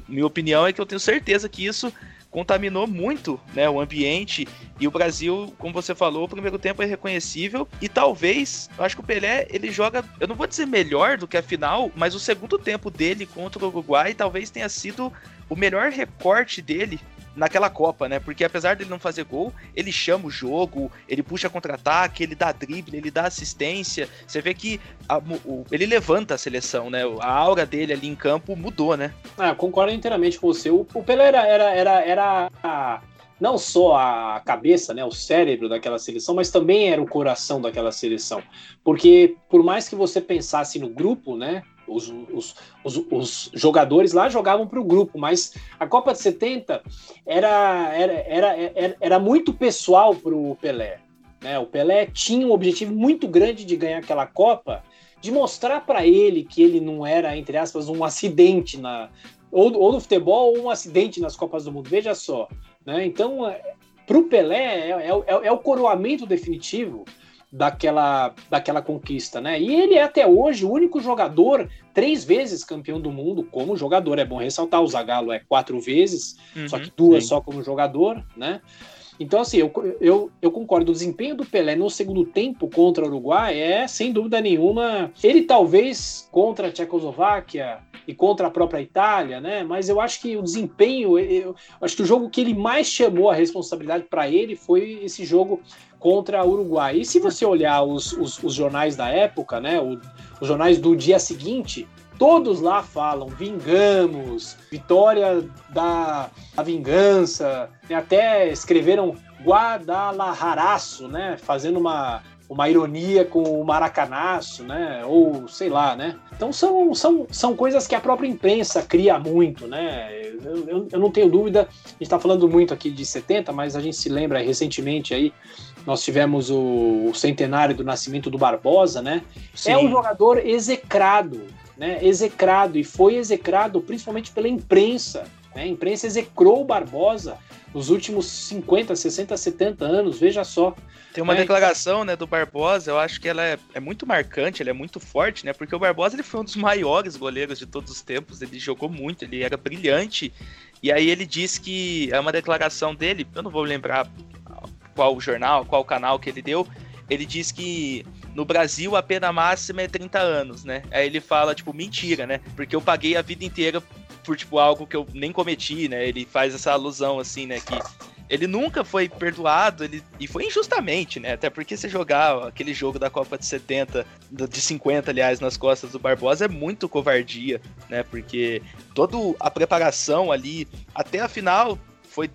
Minha opinião é que eu tenho certeza que isso contaminou muito né, o ambiente. E o Brasil, como você falou, o primeiro tempo é reconhecível. E talvez, eu acho que o Pelé, ele joga, eu não vou dizer melhor do que a final, mas o segundo tempo dele contra o Uruguai talvez tenha sido o melhor recorte dele naquela Copa, né? Porque apesar dele não fazer gol, ele chama o jogo, ele puxa contra-ataque, ele dá drible, ele dá assistência. Você vê que a, o, ele levanta a seleção, né? A aura dele ali em campo mudou, né? Ah, concordo inteiramente com você. O, o Pelé era, era, era, era a, não só a cabeça, né, o cérebro daquela seleção, mas também era o coração daquela seleção. Porque por mais que você pensasse no grupo, né, os, os, os, os jogadores lá jogavam para o grupo, mas a Copa de 70 era, era, era, era, era muito pessoal para o Pelé. Né? O Pelé tinha um objetivo muito grande de ganhar aquela Copa, de mostrar para ele que ele não era, entre aspas, um acidente na, ou, ou no futebol ou um acidente nas Copas do Mundo. Veja só. Né? Então, é, para o Pelé, é, é, é, é o coroamento definitivo daquela, daquela conquista, né? E ele é até hoje o único jogador três vezes campeão do mundo como jogador. É bom ressaltar, o Zagallo é quatro vezes, uhum, só que duas sim. só como jogador, né? Então, assim, eu, eu, eu concordo. O desempenho do Pelé no segundo tempo contra o Uruguai é, sem dúvida nenhuma, ele talvez contra a Tchecoslováquia e contra a própria Itália, né? Mas eu acho que o desempenho, eu acho que o jogo que ele mais chamou a responsabilidade para ele foi esse jogo contra o Uruguai. E se você olhar os, os, os jornais da época, né? O, os jornais do dia seguinte, todos lá falam vingamos, vitória da, da vingança, né? até escreveram Guadalajaraço, né? Fazendo uma, uma ironia com o maracanaço, né? Ou sei lá, né? Então são, são, são coisas que a própria imprensa cria muito, né? Eu, eu, eu não tenho dúvida, a gente está falando muito aqui de 70, mas a gente se lembra recentemente aí, nós tivemos o, o centenário do nascimento do Barbosa, né? Sim. É um jogador execrado, né, execrado, e foi execrado principalmente pela imprensa. Né? A imprensa execrou o Barbosa nos últimos 50, 60, 70 anos, veja só. Tem uma é, declaração né, do Barbosa, eu acho que ela é, é, muito marcante, ela é muito forte, né? Porque o Barbosa ele foi um dos maiores goleiros de todos os tempos, ele jogou muito, ele era brilhante. E aí ele diz que é uma declaração dele, eu não vou lembrar qual jornal, qual canal que ele deu, ele diz que no Brasil a pena máxima é 30 anos, né? Aí ele fala, tipo, mentira, né? Porque eu paguei a vida inteira por, tipo, algo que eu nem cometi, né? Ele faz essa alusão, assim, né? Que ele nunca foi perdoado, ele, e foi injustamente, né? Até porque você jogar aquele jogo da Copa de 70, de 50, aliás, nas costas do Barbosa é muito covardia, né? Porque toda a preparação ali, até a final, foi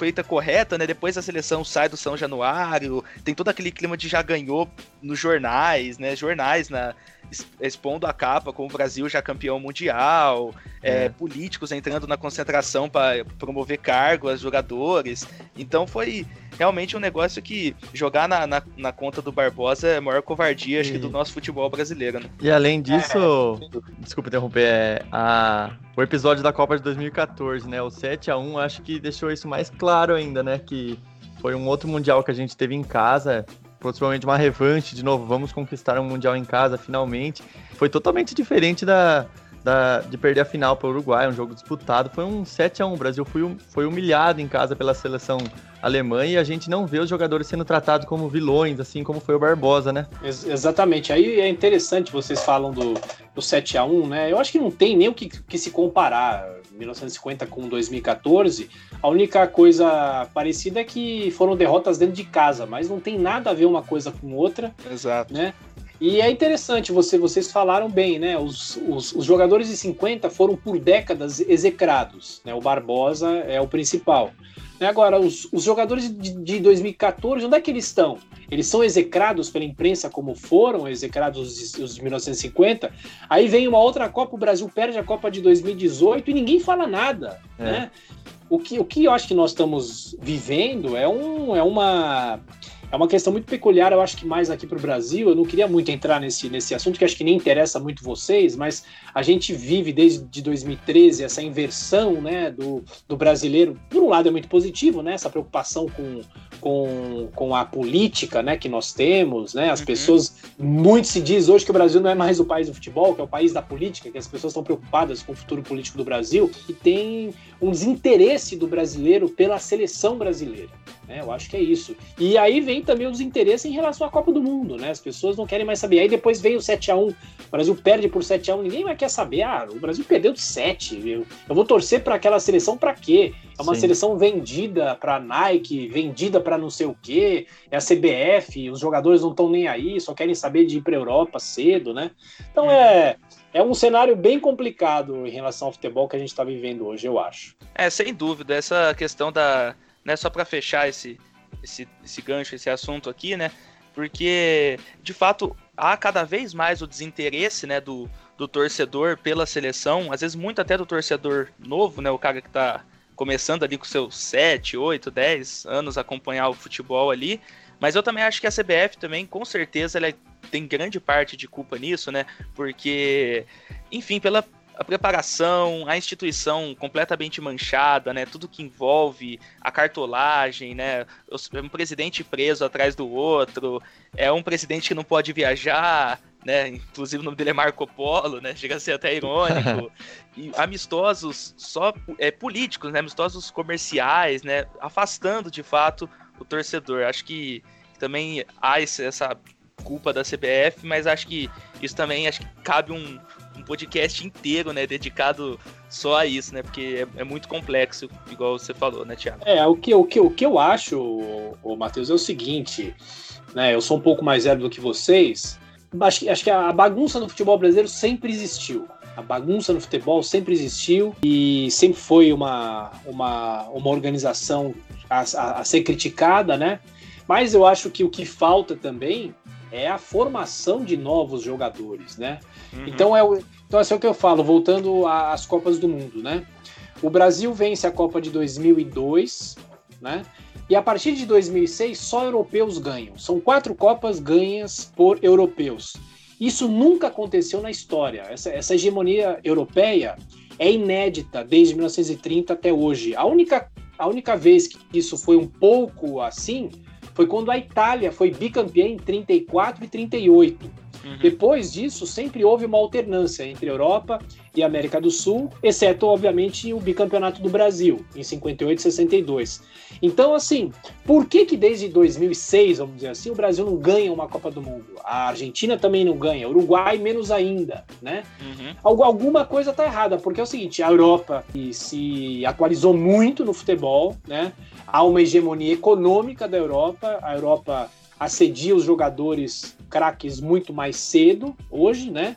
feita correta, né? Depois a seleção sai do São Januário, tem todo aquele clima de já ganhou nos jornais, né? Jornais na expondo a capa com o Brasil já campeão mundial, é. É, políticos entrando na concentração para promover cargo aos jogadores. Então foi realmente um negócio que jogar na, na, na conta do Barbosa é a maior covardia, acho que, do nosso futebol brasileiro. Né? E além disso, é. desculpa interromper, é, a o episódio da Copa de 2014, né? O 7 a 1 acho que deixou isso mais claro ainda, né? Que foi um outro mundial que a gente teve em casa, possivelmente uma revanche de novo, vamos conquistar um mundial em casa finalmente. Foi totalmente diferente da, da, de perder a final para o Uruguai, um jogo disputado. Foi um 7 a 1 O Brasil foi, foi humilhado em casa pela seleção alemã e a gente não vê os jogadores sendo tratados como vilões, assim como foi o Barbosa, né? Ex exatamente. Aí é interessante, vocês falam do, do 7 a 1 né? Eu acho que não tem nem o que, que se comparar 1950 com 2014. A única coisa parecida é que foram derrotas dentro de casa, mas não tem nada a ver uma coisa com outra. Exato. Né? E é interessante, você, vocês falaram bem, né? Os, os, os, jogadores de 50 foram por décadas execrados. Né? O Barbosa é o principal. Né? Agora, os, os jogadores de, de 2014, onde é que eles estão? Eles são execrados pela imprensa como foram execrados os, os de 1950. Aí vem uma outra Copa, o Brasil perde a Copa de 2018 e ninguém fala nada. É. Né? O que, o que eu acho que nós estamos vivendo é, um, é uma é uma questão muito peculiar, eu acho que mais aqui para o Brasil. Eu não queria muito entrar nesse, nesse assunto, que acho que nem interessa muito vocês, mas a gente vive desde 2013 essa inversão né, do, do brasileiro. Por um lado, é muito positivo, né, essa preocupação com, com, com a política né, que nós temos. Né, as uhum. pessoas. Muito se diz hoje que o Brasil não é mais o país do futebol, que é o país da política, que as pessoas estão preocupadas com o futuro político do Brasil, e tem um desinteresse do brasileiro pela seleção brasileira. Né? Eu acho que é isso. E aí vem também os interesses em relação à Copa do Mundo, né? As pessoas não querem mais saber. Aí depois vem o 7 a 1 O Brasil perde por 7 a 1 ninguém mais quer saber. Ah, o Brasil perdeu de 7. Eu, eu vou torcer para aquela seleção para quê? É uma Sim. seleção vendida para Nike, vendida para não sei o quê. É a CBF, os jogadores não estão nem aí, só querem saber de ir para Europa cedo, né? Então é é um cenário bem complicado em relação ao futebol que a gente está vivendo hoje, eu acho. É, sem dúvida. Essa questão da. Né, só para fechar esse, esse, esse gancho, esse assunto aqui, né? Porque, de fato, há cada vez mais o desinteresse né, do, do torcedor pela seleção, às vezes muito até do torcedor novo, né? O cara que está começando ali com seus 7, 8, 10 anos a acompanhar o futebol ali. Mas eu também acho que a CBF também, com certeza, ela tem grande parte de culpa nisso, né? Porque, enfim, pela a preparação, a instituição completamente manchada, né? Tudo que envolve a cartolagem, né? Um presidente preso atrás do outro, é um presidente que não pode viajar, né? Inclusive o nome dele é Marco Polo, né? Chega a ser até irônico. e amistosos só é, políticos, né? Amistosos comerciais, né? Afastando de fato o torcedor. Acho que também há essa culpa da CBF, mas acho que isso também acho que cabe um, um podcast inteiro, né, dedicado só a isso, né, porque é, é, muito complexo, igual você falou, né, Thiago? É, o que, o que, o que eu acho, o, Matheus, é o seguinte, né, eu sou um pouco mais velho do que vocês, acho, acho que a bagunça no futebol brasileiro sempre existiu. A bagunça no futebol sempre existiu e sempre foi uma, uma, uma organização a, a, a ser criticada, né? Mas eu acho que o que falta também é a formação de novos jogadores, né? Uhum. Então é o, então assim é o que eu falo, voltando às Copas do Mundo, né? O Brasil vence a Copa de 2002, né? E a partir de 2006 só europeus ganham. São quatro copas ganhas por europeus. Isso nunca aconteceu na história. Essa, essa hegemonia europeia é inédita desde 1930 até hoje. A única, a única vez que isso foi um pouco assim foi quando a Itália foi bicampeã em 34 e 38. Uhum. Depois disso, sempre houve uma alternância entre Europa e América do Sul, exceto, obviamente, o bicampeonato do Brasil, em 58 e 62. Então, assim, por que que desde 2006, vamos dizer assim, o Brasil não ganha uma Copa do Mundo? A Argentina também não ganha, o Uruguai menos ainda, né? Uhum. Alguma coisa tá errada, porque é o seguinte, a Europa se atualizou muito no futebol, né? Há uma hegemonia econômica da Europa, a Europa assedia os jogadores craques muito mais cedo hoje, né?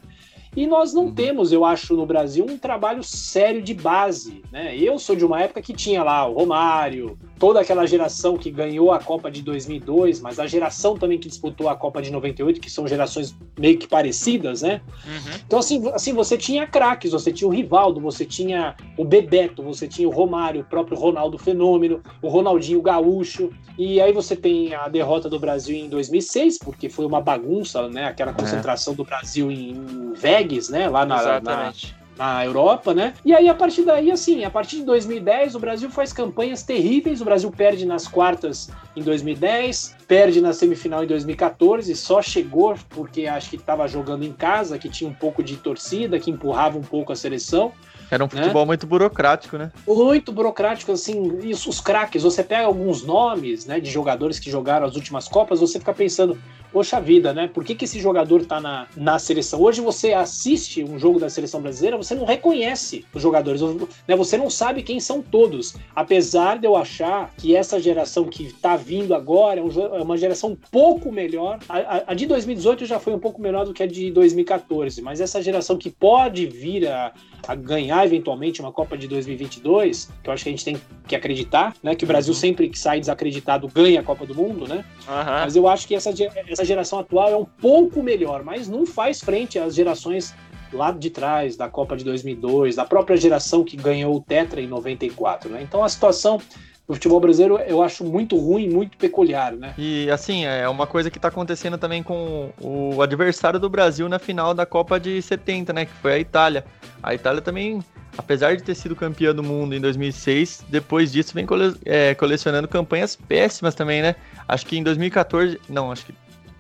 E nós não uhum. temos, eu acho, no Brasil um trabalho sério de base. Né? Eu sou de uma época que tinha lá o Romário, toda aquela geração que ganhou a Copa de 2002, mas a geração também que disputou a Copa de 98, que são gerações meio que parecidas, né? Uhum. Então, assim, assim, você tinha craques, você tinha o Rivaldo, você tinha o Bebeto, você tinha o Romário, o próprio Ronaldo Fenômeno, o Ronaldinho Gaúcho, e aí você tem a derrota do Brasil em 2006, porque foi uma bagunça, né? Aquela é. concentração é. do Brasil em Vegas, né? Lá na, na, na Europa, né? E aí, a partir daí, assim, a partir de 2010, o Brasil faz campanhas terríveis. O Brasil perde nas quartas em 2010, perde na semifinal em 2014, só chegou porque acho que estava jogando em casa, que tinha um pouco de torcida, que empurrava um pouco a seleção. Era um né? futebol né? muito burocrático, né? Muito burocrático, assim, isso, os craques, você pega alguns nomes, né, de jogadores que jogaram as últimas Copas, você fica pensando, poxa vida, né? Por que, que esse jogador tá na, na seleção? Hoje você assiste um jogo da seleção brasileira, você não reconhece os jogadores, né? Você não sabe quem são todos. Apesar de eu achar que essa geração que tá vindo agora é, é uma geração um pouco melhor. A, a, a, de 2018 já foi um pouco melhor do que a de 2014, mas essa geração que pode vir a, a ganhar eventualmente uma Copa de 2022, que eu acho que a gente tem que acreditar, né? Que o Brasil uhum. sempre que sai desacreditado ganha a Copa do Mundo, né? Uhum. Mas eu acho que essa, essa geração atual é um pouco melhor, mas não faz frente às gerações lá de trás, da Copa de 2002, da própria geração que ganhou o Tetra em 94, né? Então a situação o futebol brasileiro eu acho muito ruim, muito peculiar, né? E assim, é uma coisa que está acontecendo também com o adversário do Brasil na final da Copa de 70, né? Que foi a Itália. A Itália também, apesar de ter sido campeã do mundo em 2006, depois disso vem cole é, colecionando campanhas péssimas também, né? Acho que em 2014, não, acho que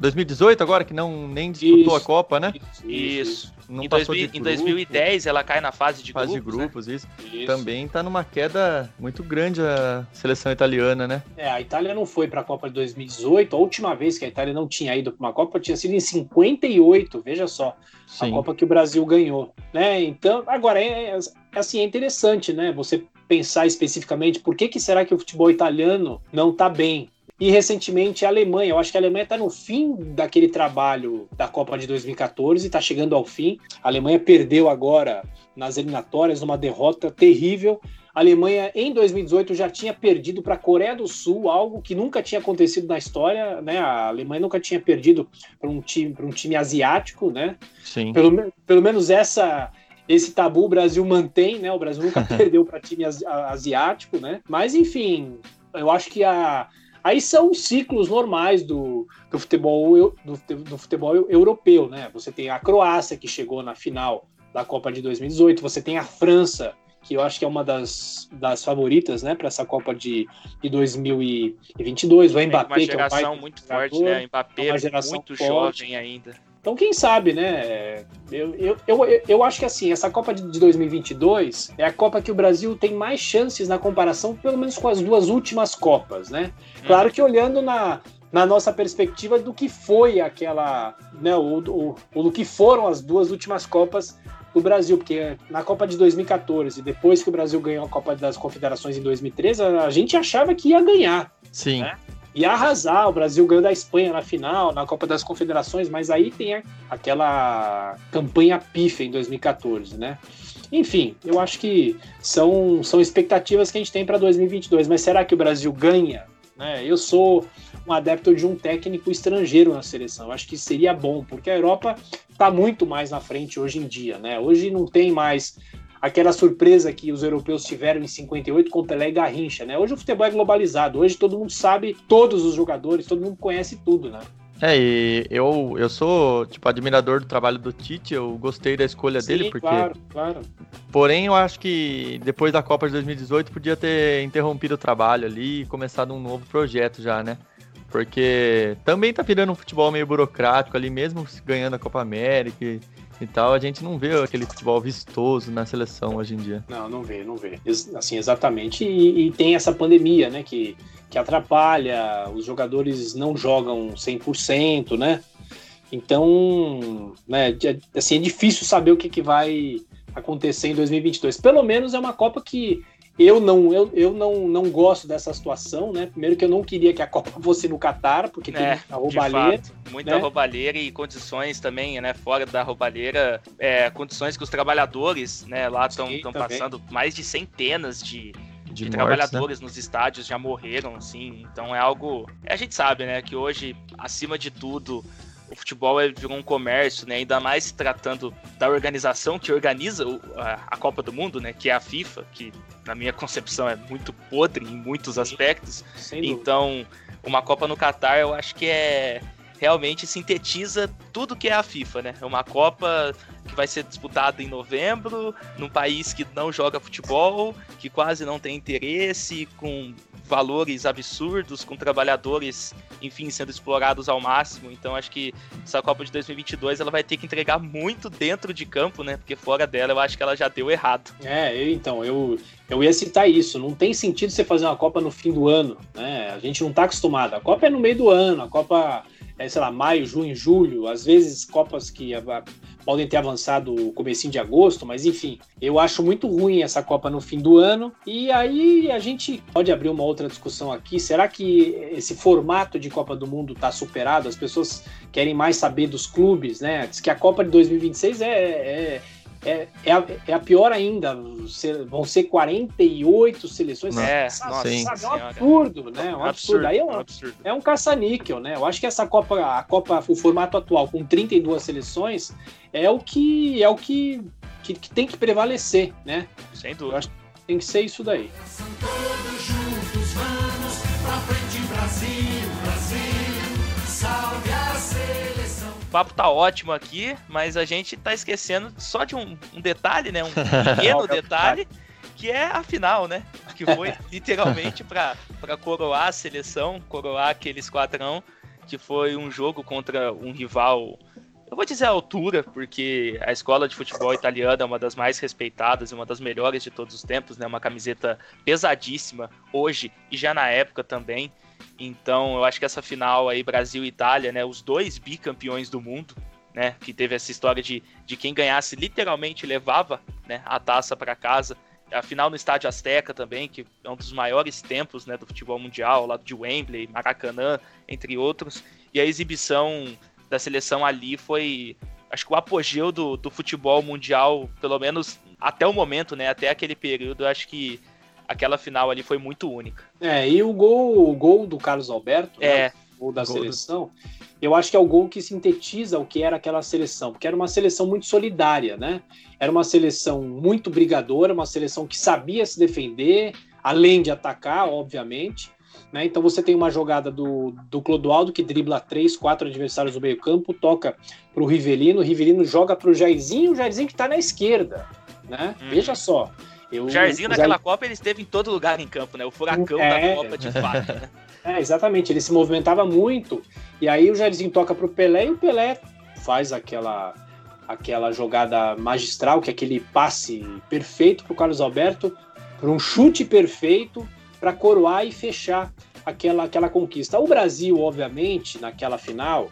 2018 agora, que não nem disputou isso, a Copa, né? Isso. isso. Não em, 2000, em 2010 ela cai na fase de fase grupos. de grupos, né? isso. isso. Também tá numa queda muito grande a seleção italiana, né? É, a Itália não foi para a Copa de 2018. A última vez que a Itália não tinha ido para uma Copa tinha sido em 58, veja só. Sim. A Copa que o Brasil ganhou, né? Então, agora é, é, assim, é interessante, né? Você pensar especificamente por que, que será que o futebol italiano não tá bem, e recentemente a Alemanha. Eu acho que a Alemanha está no fim daquele trabalho da Copa de 2014, está chegando ao fim. A Alemanha perdeu agora nas eliminatórias, uma derrota terrível. A Alemanha, em 2018, já tinha perdido para a Coreia do Sul, algo que nunca tinha acontecido na história. Né? A Alemanha nunca tinha perdido para um time, um time asiático. Né? Sim. Pelo, pelo menos essa esse tabu o Brasil mantém, né? O Brasil nunca perdeu para time asiático, né? Mas enfim, eu acho que a, Aí são ciclos normais do, do, futebol, do, do futebol europeu, né? Você tem a Croácia, que chegou na final da Copa de 2018, você tem a França, que eu acho que é uma das, das favoritas, né, para essa Copa de, de 2022. O Mbappé, uma geração que é um muito forte, né? O Mbappé é uma geração muito forte. jovem ainda. Então, quem sabe, né? Eu, eu, eu, eu acho que assim, essa Copa de 2022 é a Copa que o Brasil tem mais chances na comparação, pelo menos com as duas últimas Copas, né? Claro que olhando na, na nossa perspectiva do que foi aquela, né, o, o, o, do que foram as duas últimas Copas do Brasil, porque na Copa de 2014, depois que o Brasil ganhou a Copa das Confederações em 2013, a gente achava que ia ganhar. Sim. Né? E arrasar. O Brasil ganhou da Espanha na final, na Copa das Confederações, mas aí tem aquela campanha pife em 2014, né? Enfim, eu acho que são, são expectativas que a gente tem para 2022, mas será que o Brasil ganha? Né? Eu sou um adepto de um técnico estrangeiro na seleção. Eu acho que seria bom, porque a Europa está muito mais na frente hoje em dia, né? Hoje não tem mais aquela surpresa que os europeus tiveram em 58 com Pelé e Garrincha, né? Hoje o futebol é globalizado, hoje todo mundo sabe todos os jogadores, todo mundo conhece tudo, né? É, e eu, eu sou, tipo, admirador do trabalho do Tite, eu gostei da escolha Sim, dele, porque... claro, claro. Porém, eu acho que depois da Copa de 2018 podia ter interrompido o trabalho ali e começado um novo projeto já, né? Porque também tá virando um futebol meio burocrático ali, mesmo ganhando a Copa América e tal, a gente não vê aquele futebol vistoso na seleção hoje em dia. Não, não vê, não vê. Assim, exatamente. E, e tem essa pandemia, né, que, que atrapalha, os jogadores não jogam 100%, né? Então, né, assim, é difícil saber o que, que vai acontecer em 2022. Pelo menos é uma Copa que eu não, eu, eu não, não gosto dessa situação, né? Primeiro que eu não queria que a Copa fosse no Catar, porque tem é, muita roubalheira. muita né? roubalheira e condições também, né? Fora da roubalheira, é, condições que os trabalhadores, né, lá estão passando mais de centenas de, de, de mortes, trabalhadores né? nos estádios já morreram, assim. Então é algo. A gente sabe, né, que hoje, acima de tudo, o futebol é, virou um comércio, né? Ainda mais se tratando da organização que organiza a, Copa do Mundo, né? Que é a FIFA, que na minha concepção é muito podre em muitos aspectos. Então, uma Copa no Catar, eu acho que é realmente sintetiza tudo que é a FIFA, né? É uma Copa que vai ser disputada em novembro, num país que não joga futebol, que quase não tem interesse, com valores absurdos, com trabalhadores, enfim, sendo explorados ao máximo. Então acho que essa Copa de 2022 ela vai ter que entregar muito dentro de campo, né? Porque fora dela eu acho que ela já deu errado. É, eu, então, eu, eu ia citar isso. Não tem sentido você fazer uma Copa no fim do ano, né? A gente não está acostumado. A Copa é no meio do ano, a Copa é, sei lá, maio, junho, julho, às vezes Copas que podem ter avançado o comecinho de agosto, mas enfim, eu acho muito ruim essa Copa no fim do ano. E aí a gente pode abrir uma outra discussão aqui. Será que esse formato de Copa do Mundo está superado? As pessoas querem mais saber dos clubes, né? Diz que a Copa de 2026 é, é é, é, a, é a pior ainda. Vão ser 48 seleções. É, nossa. Sabe, é um absurdo, né? É um absurdo. Aí é um, absurdo. é um caça-níquel, né? Eu acho que essa Copa, a Copa, o formato atual, com 32 seleções, é o que é o que, que, que tem que prevalecer, né? Sem dúvida. Eu acho que tem que ser isso daí. Todos juntos vamos pra frente, Brasil, papo tá ótimo aqui, mas a gente tá esquecendo só de um, um detalhe, né? Um pequeno detalhe, que é a final, né? Que foi literalmente para coroar a seleção, coroar aquele esquadrão, que foi um jogo contra um rival eu vou dizer a altura, porque a escola de futebol italiana é uma das mais respeitadas e uma das melhores de todos os tempos, né? Uma camiseta pesadíssima hoje e já na época também. Então, eu acho que essa final aí Brasil e Itália, né, os dois bicampeões do mundo, né, que teve essa história de, de quem ganhasse literalmente levava, né, a taça para casa. A final no Estádio Azteca também, que é um dos maiores tempos, né, do futebol mundial, ao lado de Wembley, Maracanã, entre outros. E a exibição da seleção ali foi, acho que o apogeu do, do futebol mundial, pelo menos até o momento, né? Até aquele período, acho que aquela final ali foi muito única. É, e o gol, o gol do Carlos Alberto, É, né, o gol da gol seleção, eu acho que é o gol que sintetiza o que era aquela seleção, porque era uma seleção muito solidária, né? Era uma seleção muito brigadora, uma seleção que sabia se defender, além de atacar, obviamente. Né? Então você tem uma jogada do, do Clodoaldo que dribla três, quatro adversários do meio campo, toca para o Rivelino, o Rivelino joga para o Jairzinho, o Jairzinho que está na esquerda. Né? Uhum. Veja só. Eu, O Jairzinho naquela Jair- Copa ele esteve em todo lugar em campo, né? O furacão É. da Copa de fato. Né? É, exatamente, ele se movimentava muito, e aí o Jairzinho toca pro Pelé e o Pelé faz aquela aquela jogada magistral, que é aquele passe perfeito pro Carlos Alberto, para um chute perfeito para coroar e fechar aquela, aquela conquista. O Brasil, obviamente, naquela final,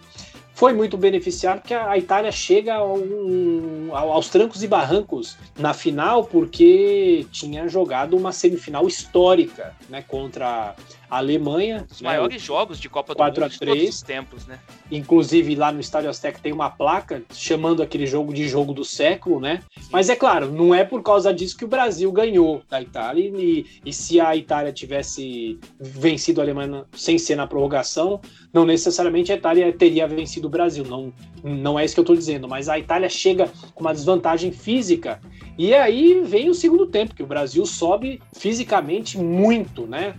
foi muito beneficiado porque a Itália chega aos trancos e barrancos na final porque tinha jogado uma semifinal histórica né, contra a Alemanha. Os né, maiores jogos de Copa do 4 a Mundo de todos 3. os tempos, né? Inclusive lá no Estádio Azteca tem uma placa chamando aquele jogo de jogo do século, né? Mas é claro, não é por causa disso que o Brasil ganhou da Itália. E, e se a Itália tivesse vencido a Alemanha sem ser na prorrogação, não necessariamente a Itália teria vencido o Brasil. Não, não é isso que eu estou dizendo. Mas a Itália chega com uma desvantagem física. E aí vem o segundo tempo, que o Brasil sobe fisicamente muito, né?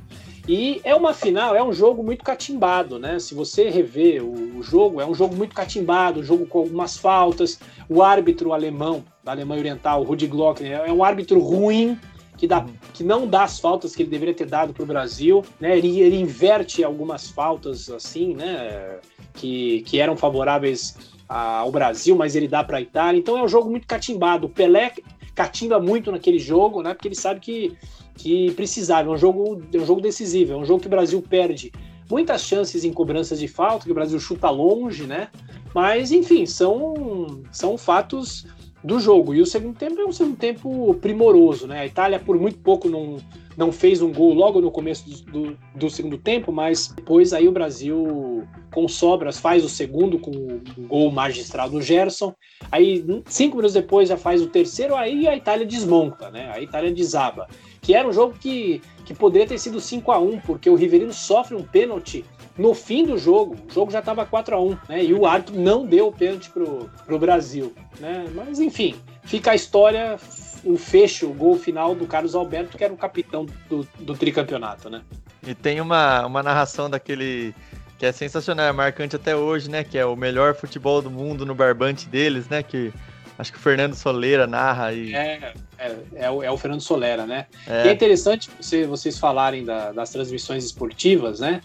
E é uma final, é um jogo muito catimbado, né? Se você rever o, o jogo, é um jogo muito catimbado, um jogo com algumas faltas. O árbitro alemão, da Alemanha Oriental, Rudi Glockner, é um árbitro ruim, que, dá, que não dá as faltas que ele deveria ter dado para o Brasil, né? Ele, ele inverte algumas faltas, assim, né? Que, que eram favoráveis ao Brasil, mas ele dá para a Itália. Então é um jogo muito catimbado. O Pelé catimba muito naquele jogo, né? Porque ele sabe que que precisava. É um jogo, é um jogo decisivo, é um jogo que o Brasil perde muitas chances em cobranças de falta, que o Brasil chuta longe, né? Mas, enfim, são, são fatos do jogo. E o segundo tempo é um segundo tempo primoroso, né? A Itália, por muito pouco, não, não fez um gol logo no começo do, do, do segundo tempo, mas depois aí o Brasil, com sobras, faz o segundo com um gol magistral do Gerson. Aí, cinco minutos depois, já faz o terceiro, aí a Itália desmonta, né? A Itália desaba que era um jogo que, que poderia ter sido 5 a 1 porque o Riverino sofre um pênalti no fim do jogo. O jogo já estava 4 a 1 né? E o árbitro não deu o pênalti pro, pro Brasil, né? Mas enfim, fica a história, o fecho, o gol final do Carlos Alberto, que era o capitão do, do tricampeonato, né? E tem uma, uma narração daquele que é sensacional, é marcante até hoje, né? Que é o melhor futebol do mundo no barbante deles, né? Que Acho que o Fernando Soleira narra e. É, é, é, o, é o Fernando Solera, né? É. E é interessante você, vocês falarem da- das transmissões esportivas, né?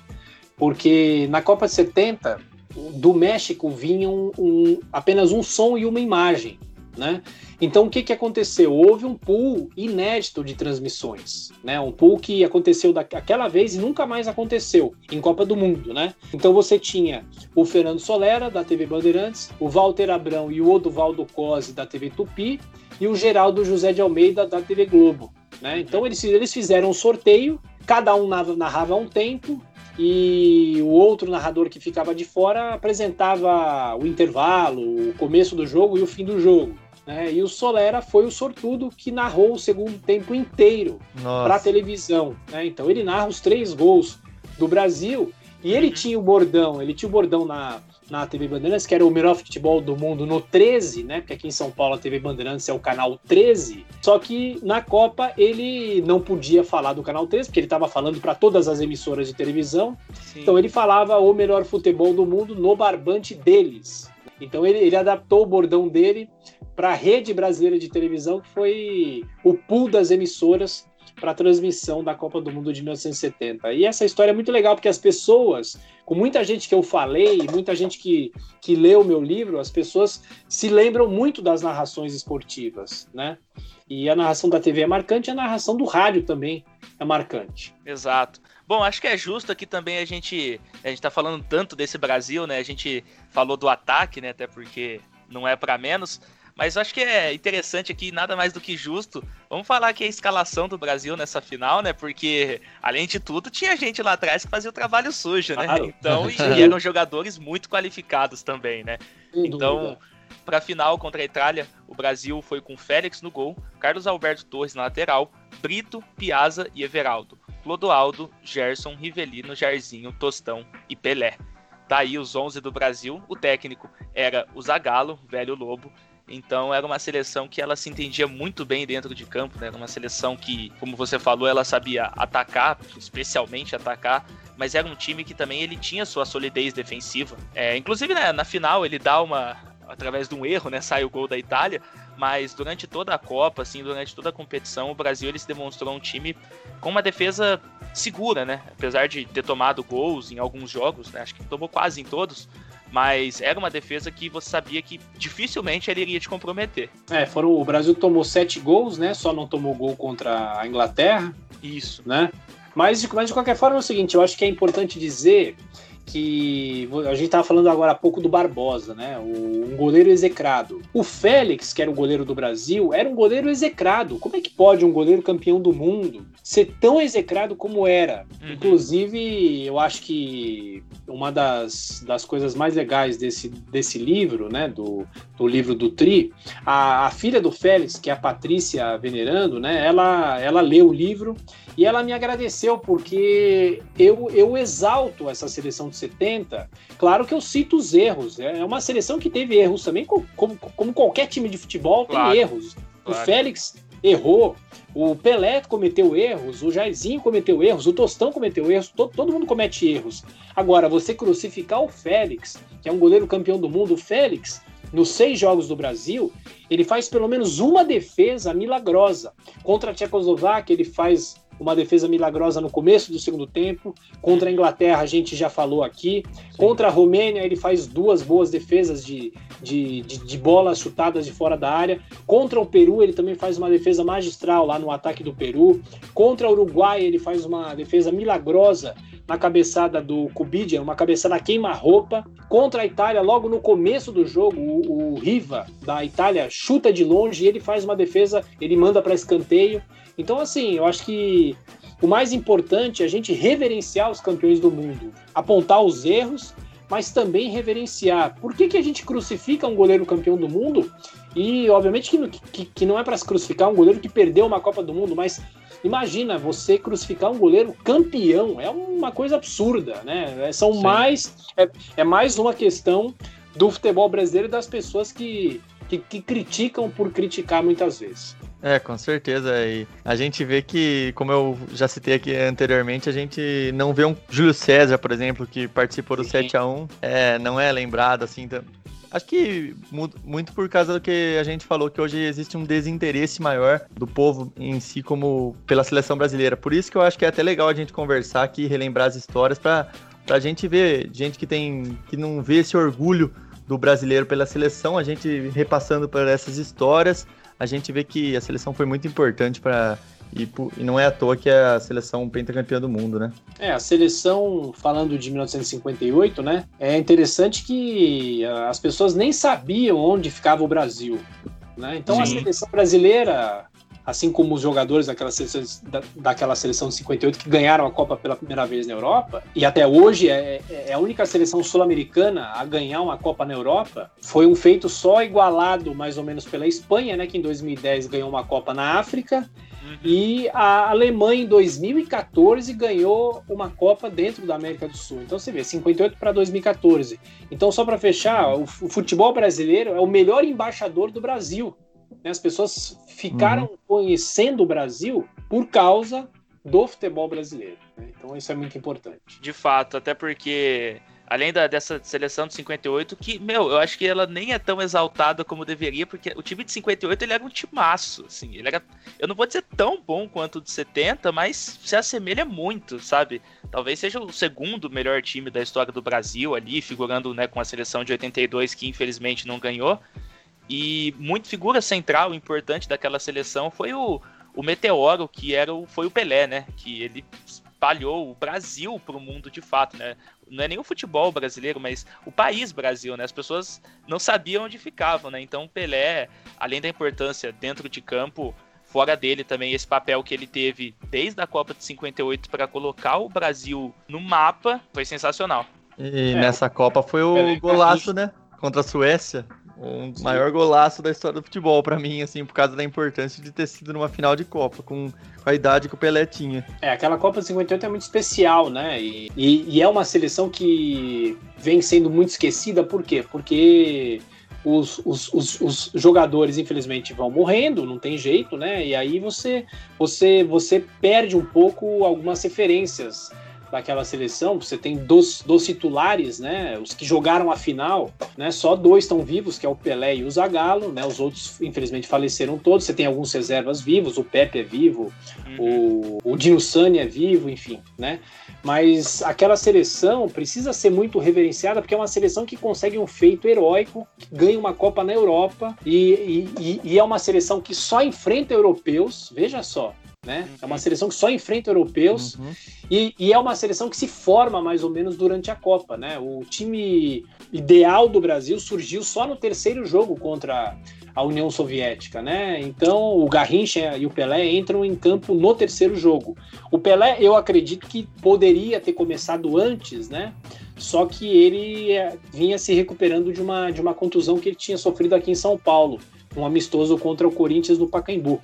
Porque na Copa de 70, do México vinha um- um- apenas um som e uma imagem, né? Então o que, que aconteceu? Houve um pool inédito de transmissões, né? Um pool que aconteceu daquela vez e nunca mais aconteceu em Copa do Mundo, né? Então você tinha o Fernando Solera da TV Bandeirantes, o Walter Abrão e o Oduvaldo Cosi da TV Tupi e o Geraldo José de Almeida da TV Globo, né? Então eles, eles fizeram um sorteio, cada um narrava um tempo e o outro narrador que ficava de fora apresentava o intervalo, o começo do jogo e o fim do jogo. Né? E o Solera foi o sortudo que narrou o segundo tempo inteiro para televisão. né? Então ele narra os três gols do Brasil e ele Uhum. tinha o bordão, ele tinha o bordão na, na TV Bandeirantes, que era o melhor futebol do mundo no 13, né? Porque aqui em São Paulo a TV Bandeirantes é o canal 13. Só que na Copa ele não podia falar do canal 13, porque ele estava falando para todas as emissoras de televisão. Sim. Então ele falava o melhor futebol do mundo no barbante deles. Então ele, ele adaptou o bordão dele para a rede brasileira de televisão, que foi o pool das emissoras para a transmissão da Copa do Mundo de 1970. E essa história é muito legal, porque as pessoas, com muita gente que eu falei, muita gente que, que leu o meu livro, as pessoas se lembram muito das narrações esportivas, né? E a narração da TV é marcante, a narração do rádio também é marcante. Exato. Bom, acho que é justo aqui também a gente. A gente tá falando tanto desse Brasil, né? A gente falou do ataque, né? Até porque não é para menos. Mas eu acho que é interessante aqui, nada mais do que justo. Vamos falar que a escalação do Brasil nessa final, né? Porque, além de tudo, tinha gente lá atrás que fazia o trabalho sujo, né? Claro. Então, e eram jogadores muito qualificados também, né? Sem Então, dúvida. para a final contra a Itália, o Brasil foi com Félix no gol, Carlos Alberto Torres na lateral, Brito, Piazza e Everaldo, Clodoaldo, Gerson, Rivelino, Jairzinho, Tostão e Pelé. Daí os 11 do Brasil, o técnico era o Zagallo, velho lobo. Então era uma seleção que ela se entendia muito bem dentro de campo, né? Era uma seleção que, como você falou, ela sabia atacar, especialmente atacar, mas era um time que também ele tinha sua solidez defensiva. É, inclusive né, na final ele dá uma através de um erro, né, sai o gol da Itália, mas durante toda a Copa, assim, durante toda a competição, o Brasil ele se demonstrou um time com uma defesa segura, né? Apesar de ter tomado gols em alguns jogos, né? Acho que tomou quase em todos, mas era uma defesa que você sabia que dificilmente ele iria te comprometer. É, foram, o Brasil tomou sete gols, né? Só não tomou gol contra a Inglaterra, Isso. né? Mas de, mas de qualquer forma é o seguinte, eu acho que é importante dizer que a gente estava falando agora há pouco do Barbosa, né? O, um goleiro execrado. O Félix, que era o goleiro do Brasil, era um goleiro execrado. Como é que pode um goleiro campeão do mundo ser tão execrado como era? Uhum. Inclusive, eu acho que uma das, das coisas mais legais desse, desse livro, né? Do, do livro do Tri, a, a filha do Félix, que é a Patrícia Venerando, né? Ela, ela leu o livro e ela me agradeceu porque eu, eu exalto essa seleção de 70. Claro que eu cito os erros. É uma seleção que teve erros também, co- como, como qualquer time de futebol Claro, tem erros. O claro. Félix errou, o Pelé cometeu erros, o Jairzinho cometeu erros, o Tostão cometeu erros, to- todo mundo comete erros. Agora, você crucificar o Félix, que é um goleiro campeão do mundo, o Félix, nos seis jogos do Brasil, ele faz pelo menos uma defesa milagrosa. Contra a Tchecoslováquia, ele faz uma defesa milagrosa no começo do segundo tempo. Contra a Inglaterra, a gente já falou aqui. Contra a Romênia, ele faz duas boas defesas de, de, de, de bolas chutadas de fora da área. Contra o Peru, ele também faz uma defesa magistral lá no ataque do Peru. Contra o Uruguai, ele faz uma defesa milagrosa na cabeçada do Kubidia, uma cabeçada queima-roupa. Contra a Itália, logo no começo do jogo, o, o Riva da Itália chuta de longe ele faz uma defesa, ele manda para escanteio. Então, assim, eu acho que o mais importante é a gente reverenciar os campeões do mundo, apontar os erros, mas também reverenciar. Por que, que a gente crucifica um goleiro campeão do mundo? E, obviamente, que, que, que não é para se crucificar um goleiro que perdeu uma Copa do Mundo, mas imagina você crucificar um goleiro campeão. É uma coisa absurda, né? São Sim. mais. É, é mais uma questão do futebol brasileiro e das pessoas que, que, que criticam por criticar muitas vezes. É, com certeza. E a gente vê que, como eu já citei aqui anteriormente, a gente não vê um Júlio César, por exemplo, que participou do Sim. 7x1, é, não é lembrado assim. Acho que mu- muito por causa do que a gente falou, que hoje existe um desinteresse maior do povo em si como pela seleção brasileira. Por isso que eu acho que é até legal a gente conversar aqui, relembrar as histórias, pra, pra gente ver gente que tem que não vê esse orgulho do brasileiro pela seleção, a gente repassando por essas histórias, a gente vê que a seleção foi muito importante para e, e não é à toa que é a seleção pentacampeã do mundo, né? É, a seleção, falando de 1958, né? É interessante que ah, as pessoas nem sabiam onde ficava o Brasil. Né? Então a Sim. seleção brasileira, assim como os jogadores daquela seleção, da, daquela seleção de 58 que ganharam a Copa pela primeira vez na Europa, e até hoje é, é a única seleção sul-americana a ganhar uma Copa na Europa, foi um feito só igualado mais ou menos pela Espanha, né? Que em 2010 ganhou uma Copa na África. Uhum. E a Alemanha, em 2014, ganhou uma Copa dentro da América do Sul. Então você vê, 58 para 2014. Então, só para fechar, o fu- o futebol brasileiro é o melhor embaixador do Brasil. né? As pessoas ficaram conhecendo o Brasil por causa do futebol brasileiro. né? Então, isso é muito importante. De fato, até porque, além da, dessa seleção de 58, que, meu, eu acho que ela nem é tão exaltada como deveria, porque o time de 58 ele era um timaço, assim, ele era, eu não vou dizer tão bom quanto o de 70, mas se assemelha muito, sabe? Talvez seja o segundo melhor time da história do Brasil ali, figurando, né, com a seleção de 82, que infelizmente não ganhou, e muito figura central, importante daquela seleção foi o, o Meteoro, que era o, foi o Pelé, né, que ele espalhou o Brasil para o mundo de fato, né? Não é nem o futebol brasileiro, mas o país Brasil, né? As pessoas não sabiam onde ficavam, né? Então o Pelé, além da importância dentro de campo, fora dele também esse papel que ele teve desde a Copa de 58 para colocar o Brasil no mapa, foi sensacional. E É, nessa Copa foi o Pelé golaço, né? Contra a Suécia. O Sim. maior golaço da história do futebol pra mim, assim, por causa da importância de ter sido numa final de Copa, com, a idade que o Pelé tinha. É, aquela Copa de 58 é muito especial, né? E, e- e é uma seleção que vem sendo muito esquecida, por quê? Porque os, os, os, os jogadores, infelizmente, vão morrendo, não tem jeito, né? E aí você, você, você perde um pouco algumas referências daquela seleção. Você tem dos, dos titulares, né? Os que jogaram a final, né? Só dois estão vivos, que é o Pelé e o Zagallo, né? Os outros, infelizmente, faleceram todos. Você tem alguns reservas vivos, o Pepe é vivo, Uhum. o, o Dino Sani é vivo, enfim, né? Mas aquela seleção precisa ser muito reverenciada porque é uma seleção que consegue um feito heróico, ganha uma Copa na Europa e- e- e é uma seleção que só enfrenta europeus, veja só. Né? É uma seleção que só enfrenta europeus Uhum. e, e é uma seleção que se forma mais ou menos durante a Copa, né? O time ideal do Brasil surgiu só no terceiro jogo contra a União Soviética, né? Então o Garrincha e o Pelé entram em campo no terceiro jogo. O Pelé, eu acredito que poderia ter começado antes, né? Só que ele eh, vinha se recuperando de uma, de uma contusão que ele tinha sofrido aqui em São Paulo, um amistoso contra o Corinthians do Pacaembu.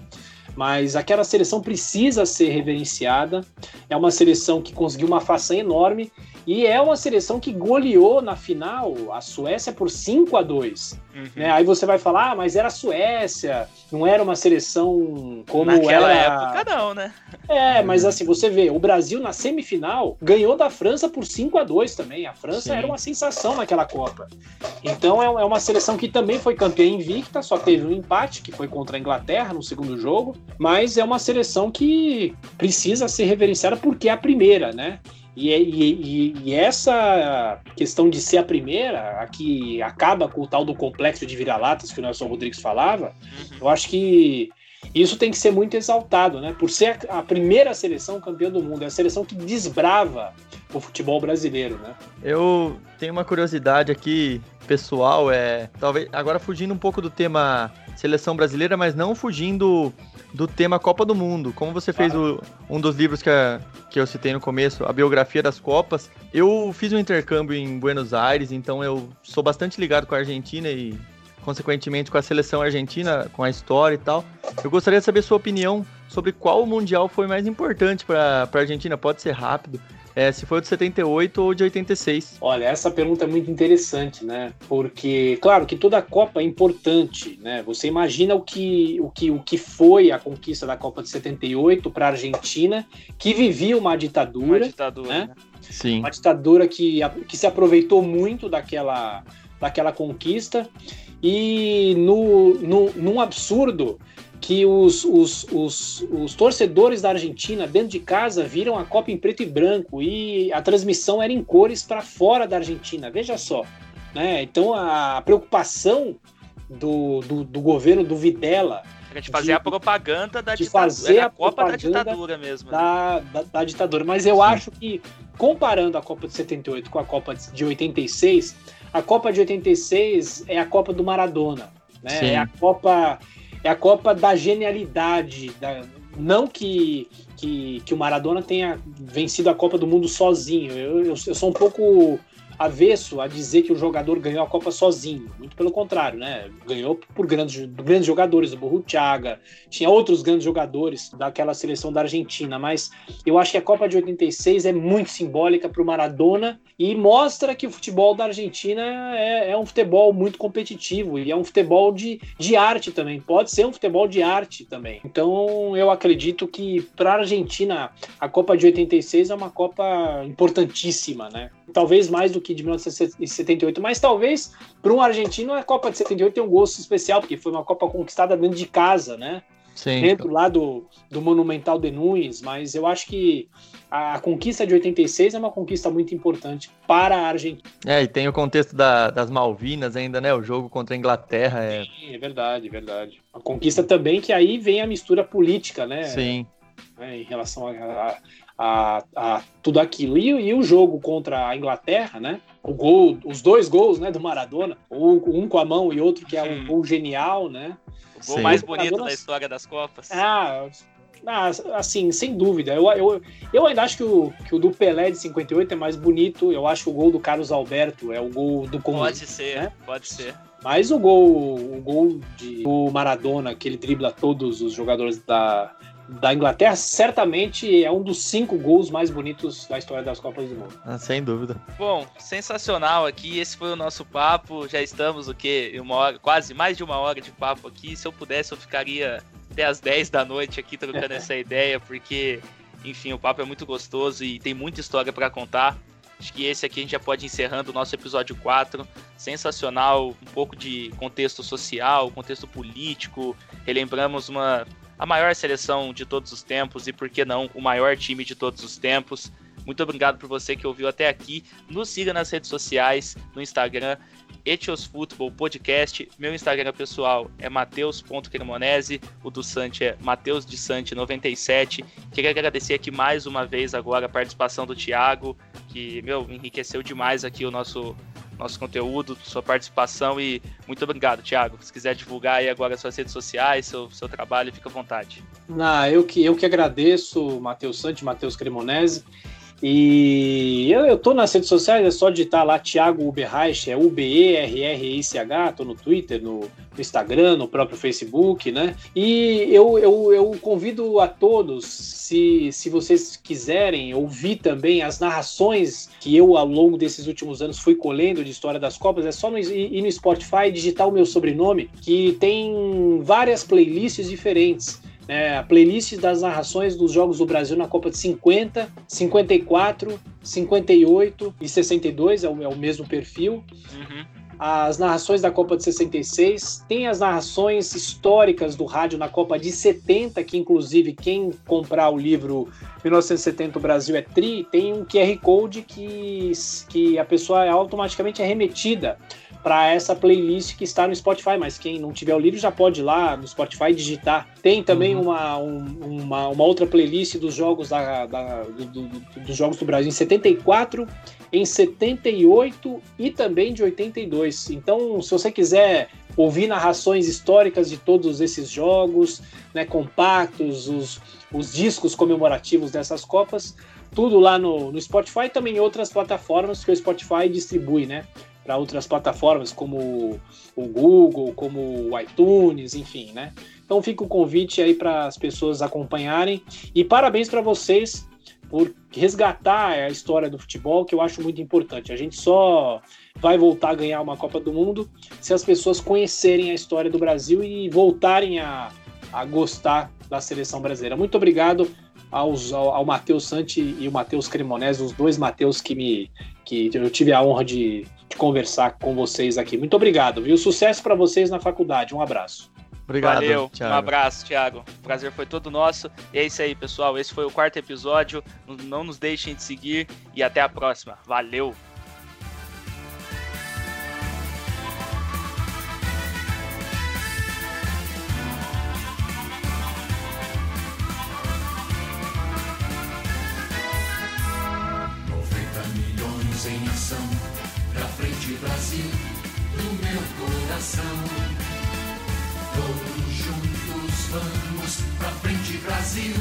Mas aquela seleção precisa ser reverenciada. É uma seleção que conseguiu uma façanha enorme e é uma seleção que goleou na final a Suécia por 5 a 2 Uhum. né? Aí você vai falar, ah, mas era a Suécia, não era uma seleção como Naquela era. época não, né? É, mas assim, você vê, o Brasil na semifinal ganhou da França por 5 a 2 também. A França Sim. era uma sensação naquela Copa. Então é é uma seleção que também foi campeã invicta, só teve um empate, que foi contra a Inglaterra no segundo jogo, mas é uma seleção que precisa ser reverenciada porque é a primeira, né? E, e- e- e essa questão de ser a primeira, a que acaba com o tal do complexo de vira-latas que o Nelson Rodrigues falava, Uhum. eu acho que isso tem que ser muito exaltado, né? Por ser a a primeira seleção campeã do mundo, é a seleção que desbrava o futebol brasileiro, né? Eu tenho uma curiosidade aqui, pessoal, é. Talvez. Agora fugindo um pouco do tema seleção brasileira, mas não fugindo do tema Copa do Mundo. Como você fez o- um dos livros que, a- que eu citei no começo, a biografia das Copas, eu fiz um intercâmbio em Buenos Aires, então eu sou bastante ligado com a Argentina e, consequentemente, com a seleção argentina, com a história e tal. Eu gostaria de saber sua opinião sobre qual mundial foi mais importante para a Argentina. Pode ser rápido. É, se foi o de 78 ou de 86. Olha, essa pergunta é muito interessante, né? Porque, claro, que toda Copa é importante, né? Você imagina o que, o que, o que foi a conquista da Copa de 78 para a Argentina, que vivia uma Uma ditadura, ditadura, né? né? Sim. uma ditadura que, que se aproveitou muito daquela daquela conquista e no, no, num absurdo que os, os, os, os, torcedores da Argentina dentro de casa viram a Copa em preto e branco e a transmissão era em cores para fora da Argentina. Veja só. Né? Então a preocupação do, do, do governo do Videla a gente fazer de, a propaganda da de ditadura. Fazer a, a Copa da ditadura mesmo. Né? Da, da, da, ditadura. Mas eu Sim. acho que, comparando a Copa de 78 com a Copa de 86, a Copa de 86 é a Copa do Maradona. Né? É a Copa é a Copa da genialidade. Da, não que, que, que, o Maradona tenha vencido a Copa do Mundo sozinho. Eu, eu, eu, sou um pouco avesso a dizer que o jogador ganhou a Copa sozinho. Muito pelo contrário, né? Ganhou por grandes, grandes jogadores, o Burruchaga, tinha outros grandes jogadores daquela seleção da Argentina, mas eu acho que a Copa de 86 é muito simbólica para o Maradona e mostra que o futebol da Argentina é, é, um futebol muito competitivo e é um futebol de, de arte também. Pode ser um futebol de arte também. Então eu acredito que para a Argentina a Copa de 86 é uma Copa importantíssima, né? Talvez mais do que de 1978, mas talvez para um argentino a Copa de 78 tem um gosto especial, porque foi uma Copa conquistada dentro de casa, né? Sim. Dentro lá do, do Monumental de Nunes, mas eu acho que a, conquista de 86 é uma conquista muito importante para a Argentina. É, e tem o contexto da, das Malvinas ainda, né? O jogo contra a Inglaterra. É... Sim, é verdade, verdade. A conquista também que aí vem a mistura política, né? Sim. É, em relação a, a a, a tudo aquilo. E, e, o jogo contra a Inglaterra, né? O gol, os dois gols, né, do Maradona, um com a mão e outro que é um gol genial, né? O gol Sim. mais bonito Maradona... da história das Copas. Ah, ah, assim, sem dúvida. Eu, eu, eu ainda acho que o, que o do Pelé de 58 é mais bonito. Eu acho que o gol do Carlos Alberto é o gol do Comum. Pode ser, né? pode ser. Mas o gol, o gol de, do Maradona, que ele dribla todos os jogadores da, da Inglaterra, certamente é um dos cinco gols mais bonitos da história das Copas do Mundo. Ah, sem dúvida. Bom, sensacional aqui. Esse foi o nosso papo. Já estamos o quê? Uma hora, quase mais de uma hora de papo aqui. Se eu pudesse, eu ficaria até as 10 da noite aqui trocando essa ideia, porque, enfim, o papo é muito gostoso e tem muita história para contar. Acho que esse aqui a gente já pode ir encerrando o nosso episódio 4. Sensacional, um pouco de contexto social, contexto político. Relembramos uma a maior seleção de todos os tempos e, por que não, o maior time de todos os tempos. Muito obrigado por você que ouviu até aqui. Nos siga nas redes sociais, no Instagram, Etios Futebol Podcast. Meu Instagram pessoal é mateus.cremonese, o do Sante é Mateus de Sante 97. Queria agradecer aqui mais uma vez agora a participação do Thiago, que, meu, enriqueceu demais aqui o nosso nosso conteúdo, sua participação e muito obrigado, Thiago. Se quiser divulgar aí agora suas redes sociais, seu, seu trabalho, fica à vontade. Ah, eu que, eu que agradeço, Matheus Santi, Matheus Cremonese. E eu, eu tô nas redes sociais, é só digitar lá Thiago Uberreich, é U-B-E-R-R-I-C-H, tô no Twitter, no, no, Instagram, no próprio Facebook, né? E eu, eu, eu convido a todos, se, se vocês quiserem ouvir também as narrações que eu, ao longo desses últimos anos, fui colhendo de História das Copas, é só no, ir no Spotify digitar o meu sobrenome, que tem várias playlists diferentes é, a playlist das narrações dos Jogos do Brasil na Copa de 50, 54, 58 e 62, é o, é o mesmo perfil. Uhum. As narrações da Copa de 66, tem as narrações históricas do rádio na Copa de 70, que inclusive quem comprar o livro 1970 o Brasil é Tri, tem um QR Code que, que a pessoa automaticamente é remetida para essa playlist que está no Spotify, mas quem não tiver o livro já pode ir lá no Spotify digitar. Tem também uhum. uma, um, uma, uma, outra playlist dos jogos da, da do, do, dos jogos do Brasil em 74, em 78 e também de 82. Então, se você quiser ouvir narrações históricas de todos esses jogos, né, compactos, os, os discos comemorativos dessas Copas, tudo lá no, no Spotify e também em outras plataformas que o Spotify distribui, né? Para outras plataformas como o Google, como o iTunes, enfim, né? Então fica o convite aí para as pessoas acompanharem e parabéns para vocês por resgatar a história do futebol, que eu acho muito importante. A gente só vai voltar a ganhar uma Copa do Mundo se as pessoas conhecerem a história do Brasil e voltarem a, a gostar da seleção brasileira. Muito obrigado aos, ao, ao Matheus Santi e o Matheus Cremonese, os dois Matheus que me que eu tive a honra de, de conversar com vocês aqui. Muito obrigado, viu? Sucesso para vocês na faculdade. Um abraço. Obrigado, Valeu, Thiago. um abraço, Thiago. O prazer foi todo nosso. E é isso aí, pessoal. Esse foi o quarto episódio. Não- Não nos deixem de seguir e até a próxima. Valeu! Brasil, do meu coração. Todos juntos vamos, pra frente Brasil,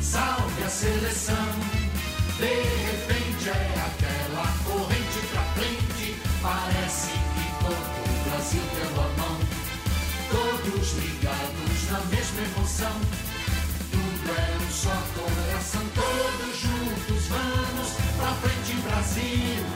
salve a seleção. De repente é aquela corrente pra frente, parece que todo o Brasil deu a mão. Todos ligados na mesma emoção, tudo é um só coração, todos juntos vamos pra frente, Brasil, Brasil.